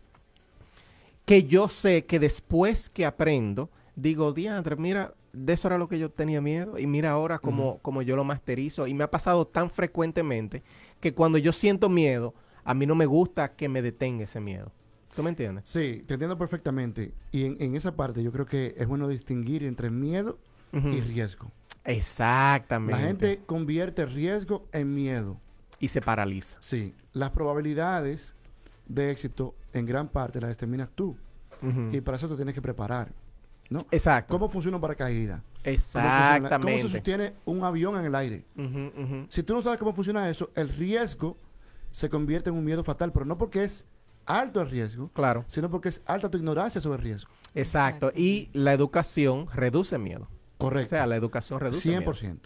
que yo sé que después que aprendo, digo, diantre, mira, de eso era lo que yo tenía miedo y mira ahora como, como yo lo masterizo y me ha pasado tan frecuentemente que cuando yo siento miedo, a mí no me gusta que me detenga ese miedo. ¿Tú me entiendes? Sí, te entiendo perfectamente. Y en, en esa parte yo creo que es bueno distinguir entre miedo y riesgo. Exactamente. La gente convierte riesgo en miedo. Y se paraliza. Sí, las probabilidades de éxito en gran parte las determinas tú. Y para eso te tienes que preparar. ¿no? Exacto. ¿Cómo funciona un paracaídas? ¿Cómo, funciona- cómo Exactamente. se sostiene un avión en el aire? Si tú no sabes cómo funciona eso, el riesgo se convierte en un miedo fatal, pero no porque es alto el riesgo, Claro. sino porque es alta tu ignorancia sobre el riesgo. Exacto. Y la educación reduce miedo. O Correcto. sea, la educación reduce 100%. miedo.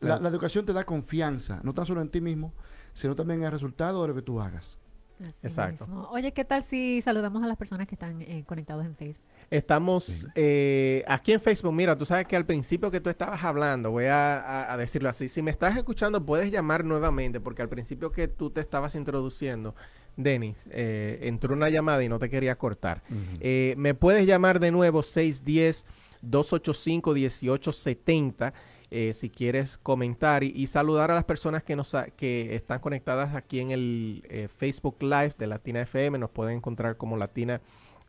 La, la educación te da confianza, no tan solo en ti mismo, sino también en el resultado de lo que tú hagas. Así Exacto. mismo. Oye, ¿qué tal si saludamos a las personas que están eh, conectados en Facebook? Estamos eh, aquí en Facebook. Mira, tú sabes que al principio que tú estabas hablando, voy a, a- a decirlo así. Si me estás escuchando, puedes llamar nuevamente, porque al principio que tú te estabas introduciendo, Denis, eh, entró una llamada y no te quería cortar. Eh, me puedes llamar de nuevo 610-285-1870 eh, si quieres comentar y, y saludar a las personas que nos ha- que están conectadas aquí en el eh, Facebook Live de Latina FM. Nos pueden encontrar como Latina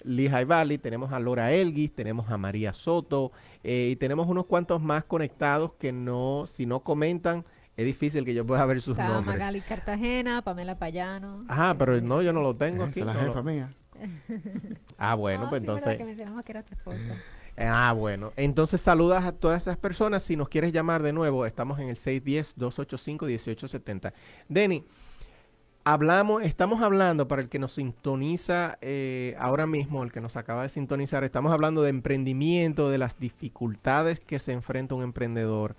Lehigh Valley. Tenemos a Laura Elguis, tenemos a María Soto eh, y tenemos unos cuantos más conectados que no, si no comentan, es difícil que yo pueda ver sus Está nombres. Magali Cartagena, Pamela Payano. Ajá, pero no, yo no lo tengo Esa aquí. es la no lo- jefa mía. Ah, bueno, Ah, pues sí, entonces. que mencionamos que era tu esposa. Ah, bueno. Entonces saludas a todas esas personas. Si nos quieres llamar de nuevo, estamos en el 610-285-1870. Denny, hablamos, estamos hablando, para el que nos sintoniza eh, ahora mismo, el que nos acaba de sintonizar, estamos hablando de emprendimiento, de las dificultades que se enfrenta un emprendedor,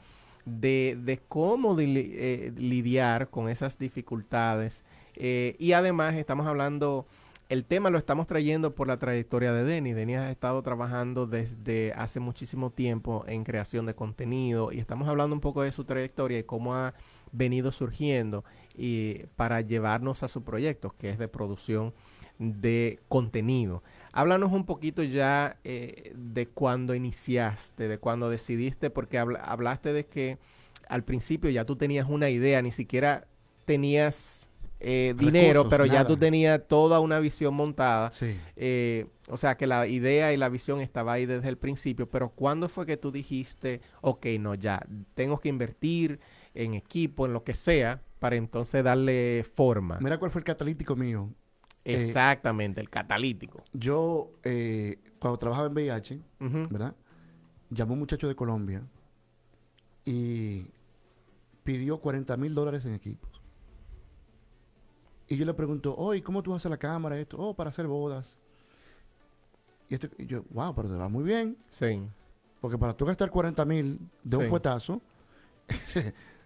de, de cómo eh, lidiar con esas dificultades. eh, y además estamos hablando el tema lo estamos trayendo por la trayectoria de Denny. Denny ha estado trabajando desde hace muchísimo tiempo en creación de contenido y estamos hablando un poco de su trayectoria y cómo ha venido surgiendo y para llevarnos a su proyecto, que es de producción de contenido. Háblanos un poquito ya eh, de cuando iniciaste, de cuando decidiste, porque habla- hablaste de que al principio ya tú tenías una idea, ni siquiera tenías eh, dinero, Recursos, pero ya tú tenías toda una visión montada. Sí. Eh, o sea, que la idea y la visión estaba ahí desde el principio, pero ¿cuándo fue que tú dijiste, ok, no, ya, tengo que invertir en equipo, en lo que sea, para entonces darle forma? Mira cuál fue el catalítico mío. eh, Exactamente, el catalítico. Yo, cuando trabajaba en VIH. ¿verdad? Llamó un muchacho de Colombia y pidió 40 mil dólares en equipos. Y yo le pregunto, oye, ¿cómo tú haces la cámara? Esto, oh, para hacer bodas. Y, esto, y yo, wow, pero te va muy bien. Sí. Porque para tú gastar 40 mil de un fuetazo,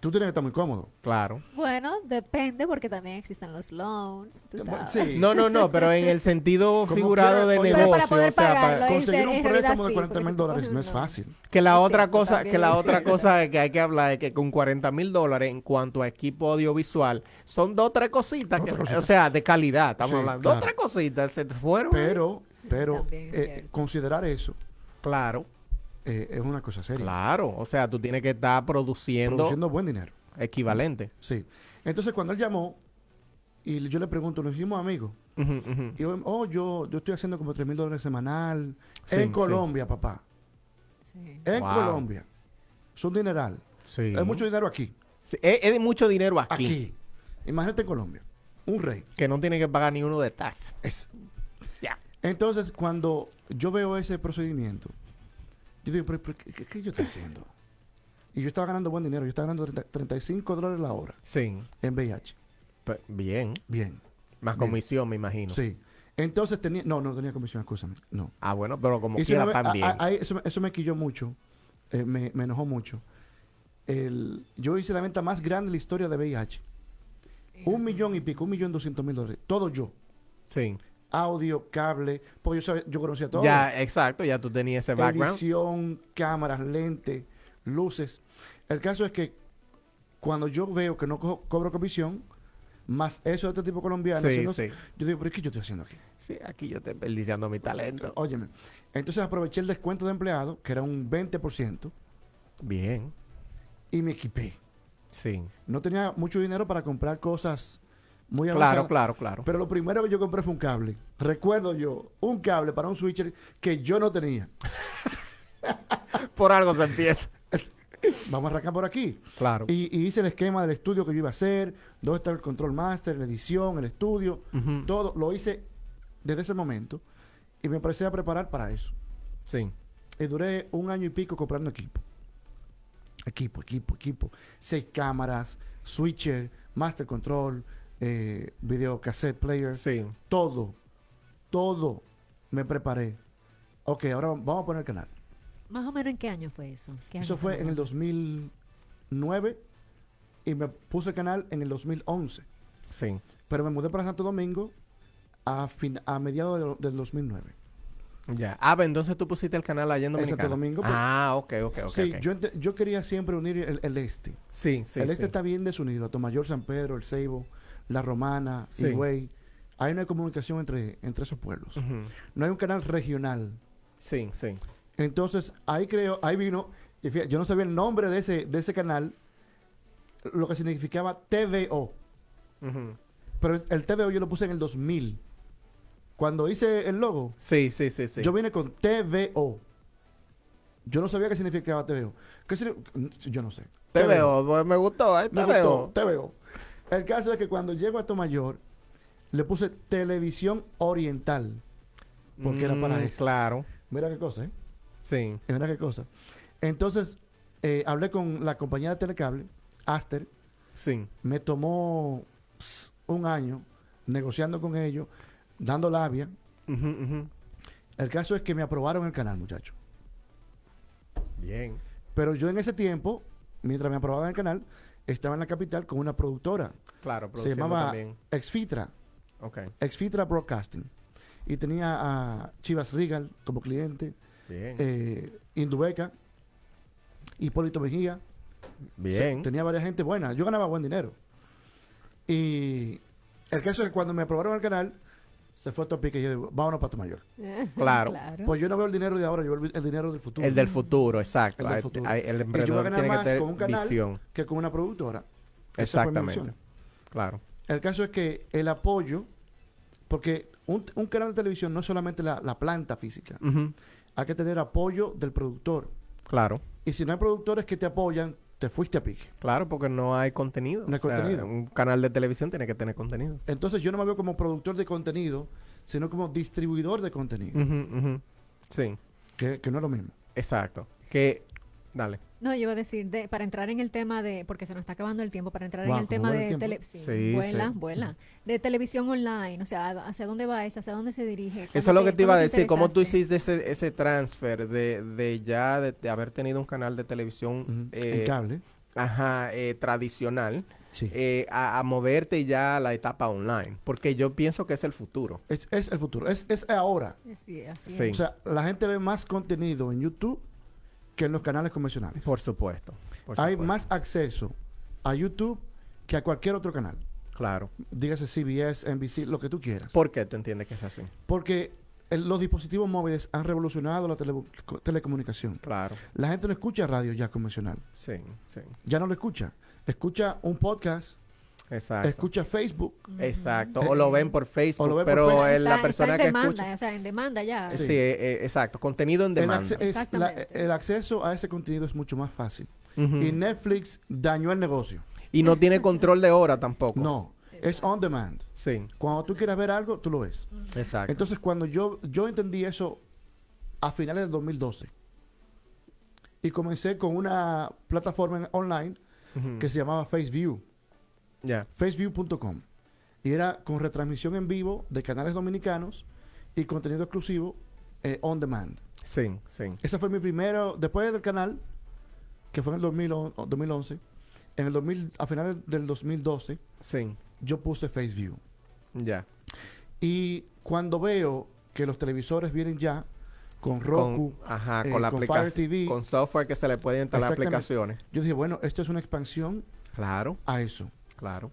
tú tienes que estar muy cómodo. Claro. Bueno, depende porque también existen los loans. tú sabes. Sí. No, no, no, pero en el sentido figurado de oye, negocio, Pero para poder o sea, pagarlo, para- Conseguir un préstamo de sí, 40 porque mil dólares no es fácil. que la Es otra cierto cosa, que la otra cosa que hay que hablar es que con 40 mil dólares en cuanto a equipo audiovisual, son dos o tres cositas, que- Dos, o sea, de calidad, estamos Sí, hablando. Dos o claro. tres cositas, se fueron. Pero, pero es eh, considerar eso Claro, eh, es una cosa seria. claro. O sea, tú tienes que estar produciendo, Produciendo buen dinero. equivalente. Sí. Entonces, cuando él llamó y yo le pregunto, ¿nos hicimos amigos? Y yo, oh, yo, yo estoy haciendo como 3 mil dólares semanal. Sí, en sí. Colombia, papá. Sí. En Wow. Colombia. Es un dineral. Sí. Es mucho dinero aquí. Sí, es, es de mucho dinero aquí, Aquí. Imagínate en Colombia. Un rey. que no tiene que pagar ni uno de tax. Es. Ya. Entonces, cuando yo veo ese procedimiento, yo digo, ¿pero, pero qué, yo estoy haciendo? Y yo estaba ganando buen dinero. Yo estaba ganando 30 35 dólares la hora Sí. en VIH. Bien. Bien. Más Bien. comisión, me imagino. Sí. Entonces tenía... No, no tenía comisión, escúchame. No. Ah, bueno, pero como Y quiera me- también. a- eso, me- eso me quilló mucho. eh, me, me enojó mucho. El, yo hice la venta más grande de la historia de VIH. Un millón y pico, un millón doscientos mil dólares. Todo yo. sí. Audio, cable, porque yo, sabía- yo conocía todo. Ya, exacto, ya tú tenías ese background. Edición, cámaras, lentes, luces. El caso es que cuando yo veo que no co- cobro comisión, más eso de este tipo colombiano, Sí, sí. yo digo, pero ¿qué yo estoy haciendo aquí? Sí, aquí yo estoy desperdiciando mi talento. Óyeme. Entonces aproveché el descuento de empleado, que era un 20%, Bien. y me equipé. Sí. No tenía mucho dinero para comprar cosas muy avanzadas. Claro, claro, claro. Pero lo primero que yo compré fue un cable. Recuerdo yo, un cable para un switcher que yo no tenía. Por algo se empieza. Vamos a arrancar por aquí. Claro. Y, y hice el esquema del estudio que yo iba a hacer, dónde está el control master, la edición, el estudio, todo lo hice desde ese momento y me empecé a preparar para eso. Sí. Y duré un año y pico comprando equipo. Equipo, equipo, equipo. Seis cámaras, switcher, master control, eh, video cassette player, Sí. todo, todo me preparé. Ok, ahora vamos a poner el canal. Más o menos en qué año fue eso? ¿Qué Eso año fue en el estamos 2009 y me puse el canal en el 2011. Sí. Pero me mudé para Santo Domingo a, fin- a mediados de- del 2009. Ya. Ah, pero entonces tú pusiste el canal allá en Santo. Domingo, pues. Ah, ok, ok, ok. sí. Yo, yo quería siempre unir el, el este. Sí, sí, el este sí. está bien desunido. Atomayor, San Pedro, El Ceibo, La Romana, Sí. Higüey. Hay una comunicación entre, entre esos pueblos. No hay un canal regional. Sí, sí. Entonces, ahí creo, ahí vino, y fíjate, yo no sabía el nombre de ese, de ese canal, lo que significaba TVO. Pero el, TVO yo lo puse en el 2000. Cuando hice el logo, Sí, sí, sí, sí. yo vine con TVO. Yo no sabía qué significaba TVO. ¿Qué Yo no sé. Pues, me gustó, ¿eh? Me gustó. TVO. El caso es que cuando llego a Tomayor, le puse televisión oriental. Porque era para Mm, esto. Claro. Mira qué cosa, ¿eh? Sí. Mira qué cosa. Entonces, eh, hablé con la compañía de telecable, Aster. Sí. Me tomó un año negociando con ellos, dando labia. El caso es que me aprobaron el canal, muchachos. Bien. Pero yo en ese tiempo, mientras me aprobaban el canal, estaba en la capital con una productora. Claro, Se llamaba también. Exfitra, Ok. Exfitra Broadcasting. Y tenía a Chivas Regal como cliente, Bien. eh, Indubeca, Hipólito Mejía. Bien. Se- tenía varias gente buena. Yo ganaba buen dinero. Y el caso es que cuando me aprobaron el canal, se fue a topic y yo digo, vámonos para Tomayor. Claro. claro. Pues yo no veo el dinero de ahora, yo veo el, el dinero del futuro. El del futuro, exacto. El del futuro. el Y yo voy a ganar tiene que más tener con un canal visión. que con una productora. Exactamente. Claro. El caso es que el apoyo, porque un, un canal de televisión no es solamente la, la planta física, hay que tener apoyo del productor. Claro. Y si no hay productores que te apoyan, te fuiste a pique. Claro, porque no hay contenido. No hay contenido. Un canal de televisión tiene que tener contenido. Entonces yo no me veo como productor de contenido, sino como distribuidor de contenido. Sí, que, que no es lo mismo. exacto. Que, dale. No, yo iba a decir, de, para entrar en el tema de, porque se nos está acabando el tiempo, para entrar Wow, en el ¿cómo tema de tiempo? tele, sí, Sí, vuela, sí. vuela, de televisión online, o sea, ¿hacia dónde va eso? ¿Hacia dónde se dirige? Eso ¿Cómo es lo que te iba a decir, cómo tú hiciste ese, ese transfer de, de ya de, de haber tenido un canal de televisión eh, en cable. ajá, eh, tradicional Sí. eh, a, a moverte ya a la etapa online, porque yo pienso que es el futuro. es, es el futuro. Es, es ahora. Sí, así Sí. es. O sea, la gente ve más contenido en YouTube que en los canales convencionales. Por supuesto. por Hay supuesto. más acceso a YouTube que a cualquier otro canal. Claro. Dígase CBS, NBC, lo que tú quieras. ¿Por qué tú entiendes que es así? Porque el- los dispositivos móviles han revolucionado la tele- co- telecomunicación. Claro. La gente no escucha radio ya convencional. Sí, sí. Ya no lo escucha. Escucha un podcast, Exacto. escucha Facebook. Exacto. O lo ven por Facebook, O lo ven por pero Facebook. Está- la está persona en que demanda, escucha... o sea, en demanda ya. Sí, Sí. eh, eh, exacto. Contenido en El, demanda. acce- es la- Exactamente. el acceso a ese contenido es mucho más fácil. Y Netflix dañó el negocio. Y no tiene control de hora tampoco. No, es on demand. Sí, Cuando tú quieras ver algo, tú lo ves. exacto. Entonces, cuando yo, yo entendí eso a finales del 2012 y comencé con una plataforma en- online que se llamaba FaceView, Ya. faceview.com. Y era con retransmisión en vivo de canales dominicanos y contenido exclusivo eh, on demand. Sí, sí. Ese fue mi primero, después del canal, que fue en el 2011, 2011 en el 2000, a finales del 2012, Sí, yo puse FaceView. ya. Y cuando veo que los televisores vienen ya con Roku, Con, ajá, eh, con la con aplicación. Fire TV. Con software que se le puede instalar aplicaciones. yo dije, bueno, esto es una expansión Claro, a eso. Claro.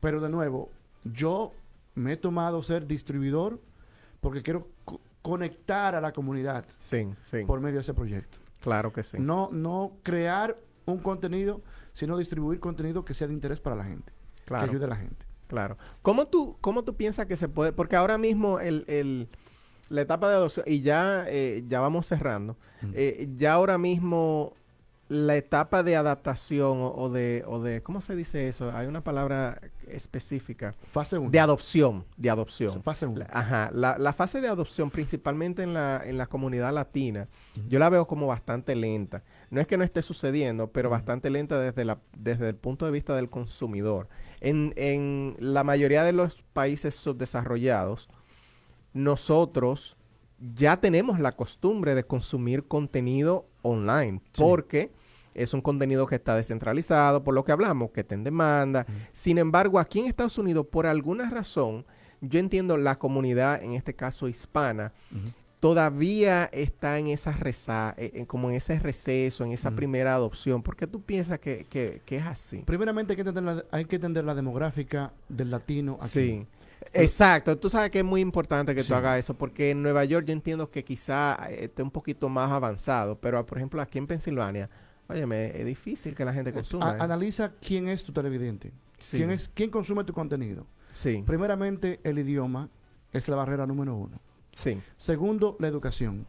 Pero de nuevo, yo me he tomado ser distribuidor porque quiero co- conectar a la comunidad Sí, sí. por medio de ese proyecto. Claro que sí. No, no crear un contenido, sino distribuir contenido que sea de interés para la gente, que claro. ayude a la gente. Claro. ¿Cómo tú, cómo tú piensas que se puede? Porque ahora mismo el, el- la etapa de adopción, y ya, eh, ya vamos cerrando, Mm. eh, ya ahora mismo la etapa de adaptación o, o de, o de, ¿cómo se dice eso? Hay una palabra específica. Fase 1. De adopción, de adopción. Fase 1. La- Ajá, la, la fase de adopción, principalmente en la, en la comunidad latina, yo la veo como bastante lenta. No es que no esté sucediendo, pero bastante lenta desde, la, desde el punto de vista del consumidor. En, en la mayoría de los países subdesarrollados, nosotros ya tenemos la costumbre de consumir contenido online, Sí. porque es un contenido que está descentralizado, por lo que hablamos, que está en demanda. Sin embargo, aquí en Estados Unidos, por alguna razón, yo entiendo la comunidad, en este caso hispana, todavía está en esa reza, eh, eh, como en ese receso, en esa primera adopción. ¿Por qué tú piensas que, que- que es así? Primeramente hay que, entender la, hay que entender la demográfica del latino aquí. Sí. Exacto, tú sabes que es muy importante que Sí. tú hagas eso, porque en Nueva York yo entiendo que quizá eh, esté un poquito más avanzado, pero por ejemplo aquí en Pensilvania, óyeme, es difícil que la gente consuma. A- ¿eh? analiza quién es tu televidente. Sí. ¿Quién, es, ¿Quién consume tu contenido? Sí, Primeramente, el idioma es la barrera número uno. sí, Segundo, la educación.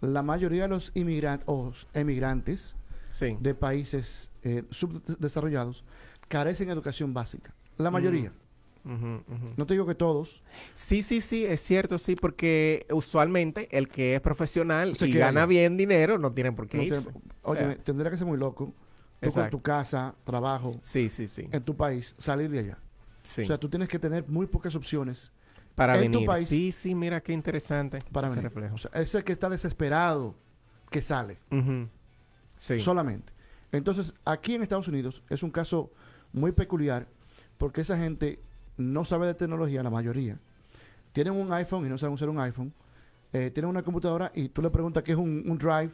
La mayoría de los inmigrantes o emigrantes sí. de países eh, subdesarrollados carecen de educación básica. La Mm. No te digo que todos. Sí, sí, sí, es cierto, sí, porque usualmente el que es profesional Se y gana bien dinero no tiene por qué no irse. oye, O sea, tendría que ser muy loco. Tú con Exacto. tu casa, trabajo, sí, sí, sí, en tu país, salir de allá. sí. O sea, tú tienes que tener muy pocas opciones para en tu país- sí, sí, mira qué interesante para ese venir. reflejo. O sea, ese que está desesperado que sale. Sí. solamente. Entonces, aquí en Estados Unidos es un caso muy peculiar porque esa gente no sabe de tecnología, la mayoría. Tienen un iPhone y no saben usar un iPhone. Eh, tienen una computadora y tú le preguntas qué es un, un drive,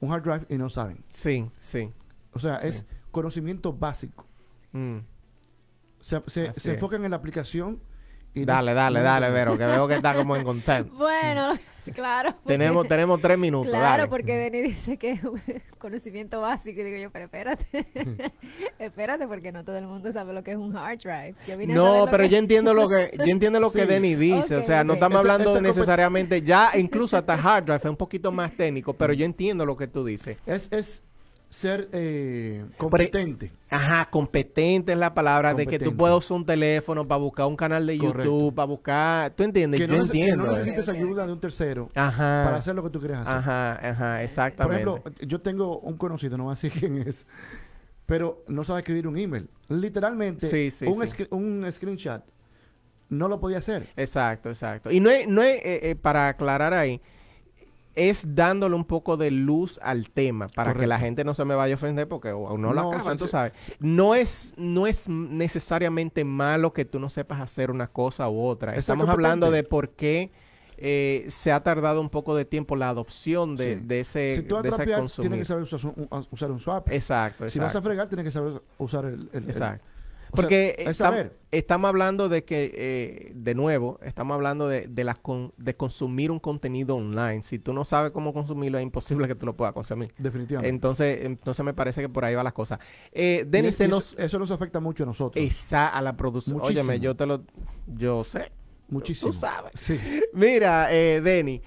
un hard drive y no saben. Sí, sí. O sea, Sí. es conocimiento básico. Mm. Se, se- se enfocan en la aplicación. Dale, dale, dale, Vero, que veo que está como en contento. Bueno, claro. porque- tenemos, tenemos tres minutos, Claro, dale. porque Denny dice que es un conocimiento básico y digo yo, pero espérate, espérate porque no todo el mundo sabe lo que es un hard drive. Yo vine No, pero que- yo entiendo lo que yo entiendo lo que. Denny dice, o sea, no estamos hablando necesariamente ya incluso hasta hard drive es un poquito más técnico, pero yo entiendo lo que tú dices. Es, es ser eh, competente. Ajá, competente es la palabra de que tú puedes usar un teléfono para buscar un canal de Correcto. YouTube, para buscar, ¿tú entiendes? Que Yo no, nece- que entiendo. no necesites ayuda de un tercero Ajá. para hacer lo que tú quieres hacer. Ajá, ajá, Por exactamente. ejemplo, yo tengo un conocido, no voy a decir quién es, pero no sabe escribir un email. Literalmente, Sí, sí, un, sí. un screenshot no lo podía hacer. Exacto, exacto. Y no es, no es eh, eh, para aclarar ahí, es dándole un poco de luz al tema para que la gente no se me vaya a ofender porque o, no, lo No, acaban, sí, tú sí. sabes. No es, no es necesariamente malo que tú no sepas hacer una cosa u otra. Es Estamos hablando de por qué eh, se ha tardado un poco de tiempo la adopción de, Sí. de ese, si tú vas de a ese trapear, consumir. tienes que saber usar un, un- usar un swap. Exacto, si vas a exacto. fregar, tienes que saber usar el... el- el- Exacto. o sea, Porque saber. estamos hablando de que, eh, de nuevo, estamos hablando de, de, la con- de consumir un contenido online. Si tú no sabes cómo consumirlo, es imposible que tú lo puedas consumir. Definitivamente. Entonces, entonces me parece que por ahí va la cosa. Eh, Denis, nos... eso, nos afecta mucho a nosotros. Esa a la producción. Óyeme, yo te lo... Yo sé. Muchísimo. Tú sabes. Sí. Mira, eh, Denny,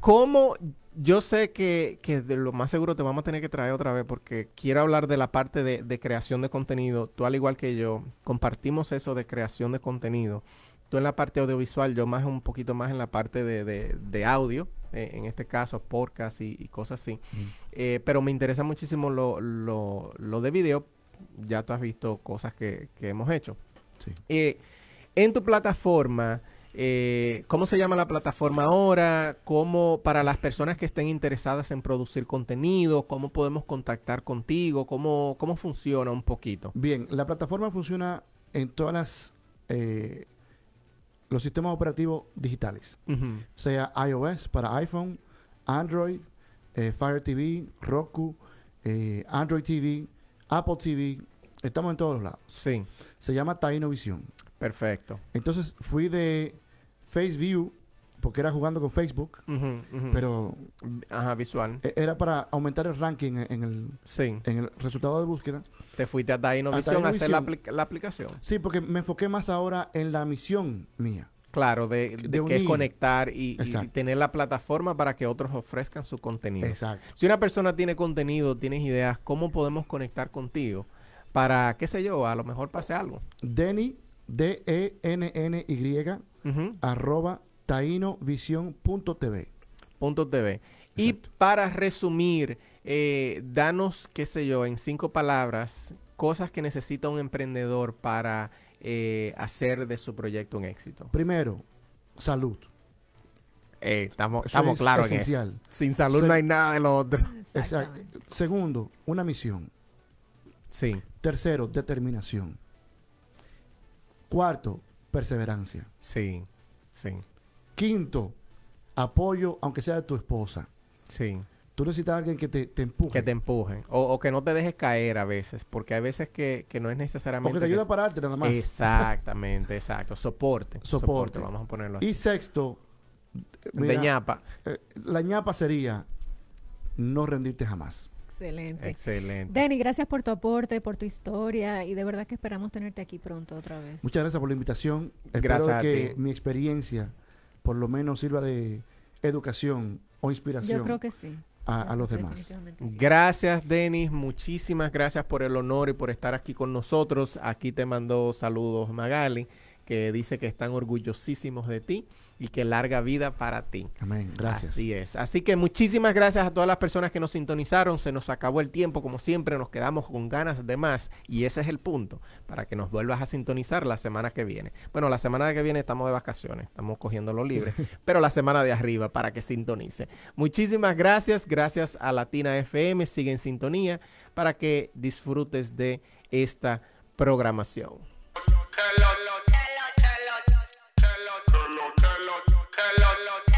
¿cómo yo sé que, que de lo más seguro te vamos a tener que traer otra vez porque quiero hablar de la parte de, de creación de contenido. Tú al igual que yo, compartimos eso de creación de contenido. Tú en la parte audiovisual, yo más un poquito más en la parte de, de- de audio, eh, en este caso podcast y, y cosas así. Eh, pero me interesa muchísimo lo, lo, lo de video. Ya tú has visto cosas que, que hemos hecho. Sí. Eh, en tu plataforma, eh, ¿cómo se llama la plataforma ahora? ¿Cómo, para las personas que estén interesadas en producir contenido, cómo podemos contactar contigo? ¿Cómo, cómo funciona un poquito? Bien, la plataforma funciona en todas las eh, los sistemas operativos digitales, sea iOS para iPhone, Android, eh, Fire TV, Roku, Android TV, Apple TV, estamos en todos los lados. Sí, Se llama Taino Visión. perfecto. Entonces fui de FaceView, porque era jugando con Facebook, pero Ajá, visual. e- era para aumentar el ranking en, el, Sí, en el resultado de búsqueda. te fuiste a A Dynovision a hacer la, apli- la aplicación. Sí, porque me enfoqué más ahora en la misión mía. Claro, de, de De que es conectar y, y tener la plataforma para que otros ofrezcan su contenido. Exacto. Si una persona tiene contenido, tienes ideas, ¿cómo podemos conectar contigo? Para, qué sé yo, a lo mejor pase algo. Denny, D-E-N-N-Y, Ujú, arroba tainovision.tv. Punto TV. Y para resumir, eh, danos, qué sé yo, en cinco palabras, cosas que necesita un emprendedor para eh, hacer de su proyecto un éxito. Primero, salud. Eh, estamos estamos es claros en eso. Sin salud Se- no hay nada de lo otro. Exacto. Segundo, una misión. Sí, Tercero, determinación. Cuarto, perseverancia. sí, sí, Quinto, apoyo, aunque sea de tu esposa. sí. Tú necesitas a alguien que te, te empuje. Que te empujen. O, o que no te dejes caer a veces, porque hay veces que, que no es o necesariamente... que te ayude a pararte nada más. Exactamente, exacto. Soporte. Soporte. vamos a ponerlo así. Y sexto, de ñapa. eh, la ñapa sería no rendirte jamás. Excelente. Excelente. Denny, gracias por tu aporte, por tu historia y de verdad que esperamos tenerte aquí pronto otra vez. Muchas gracias por la invitación. Gracias Espero a que ti. mi experiencia por lo menos sirva de educación o inspiración Yo creo que sí. a, a los demás. sí. Gracias, Denis. Muchísimas gracias por el honor y por estar aquí con nosotros. Aquí te mandó saludos Magali, que dice que están orgullosísimos de ti y que larga vida para ti. Amén. Gracias. Así es. Así que muchísimas gracias a todas las personas que nos sintonizaron. Se nos acabó el tiempo, como siempre, nos quedamos con ganas de más. Y ese es el punto, para que nos vuelvas a sintonizar la semana que viene. Bueno, la semana que viene estamos de vacaciones, estamos cogiendo lo libre, pero la semana de arriba para que sintonice. Muchísimas gracias, gracias a Latina FM, sigue en sintonía para que disfrutes de esta programación. Lord.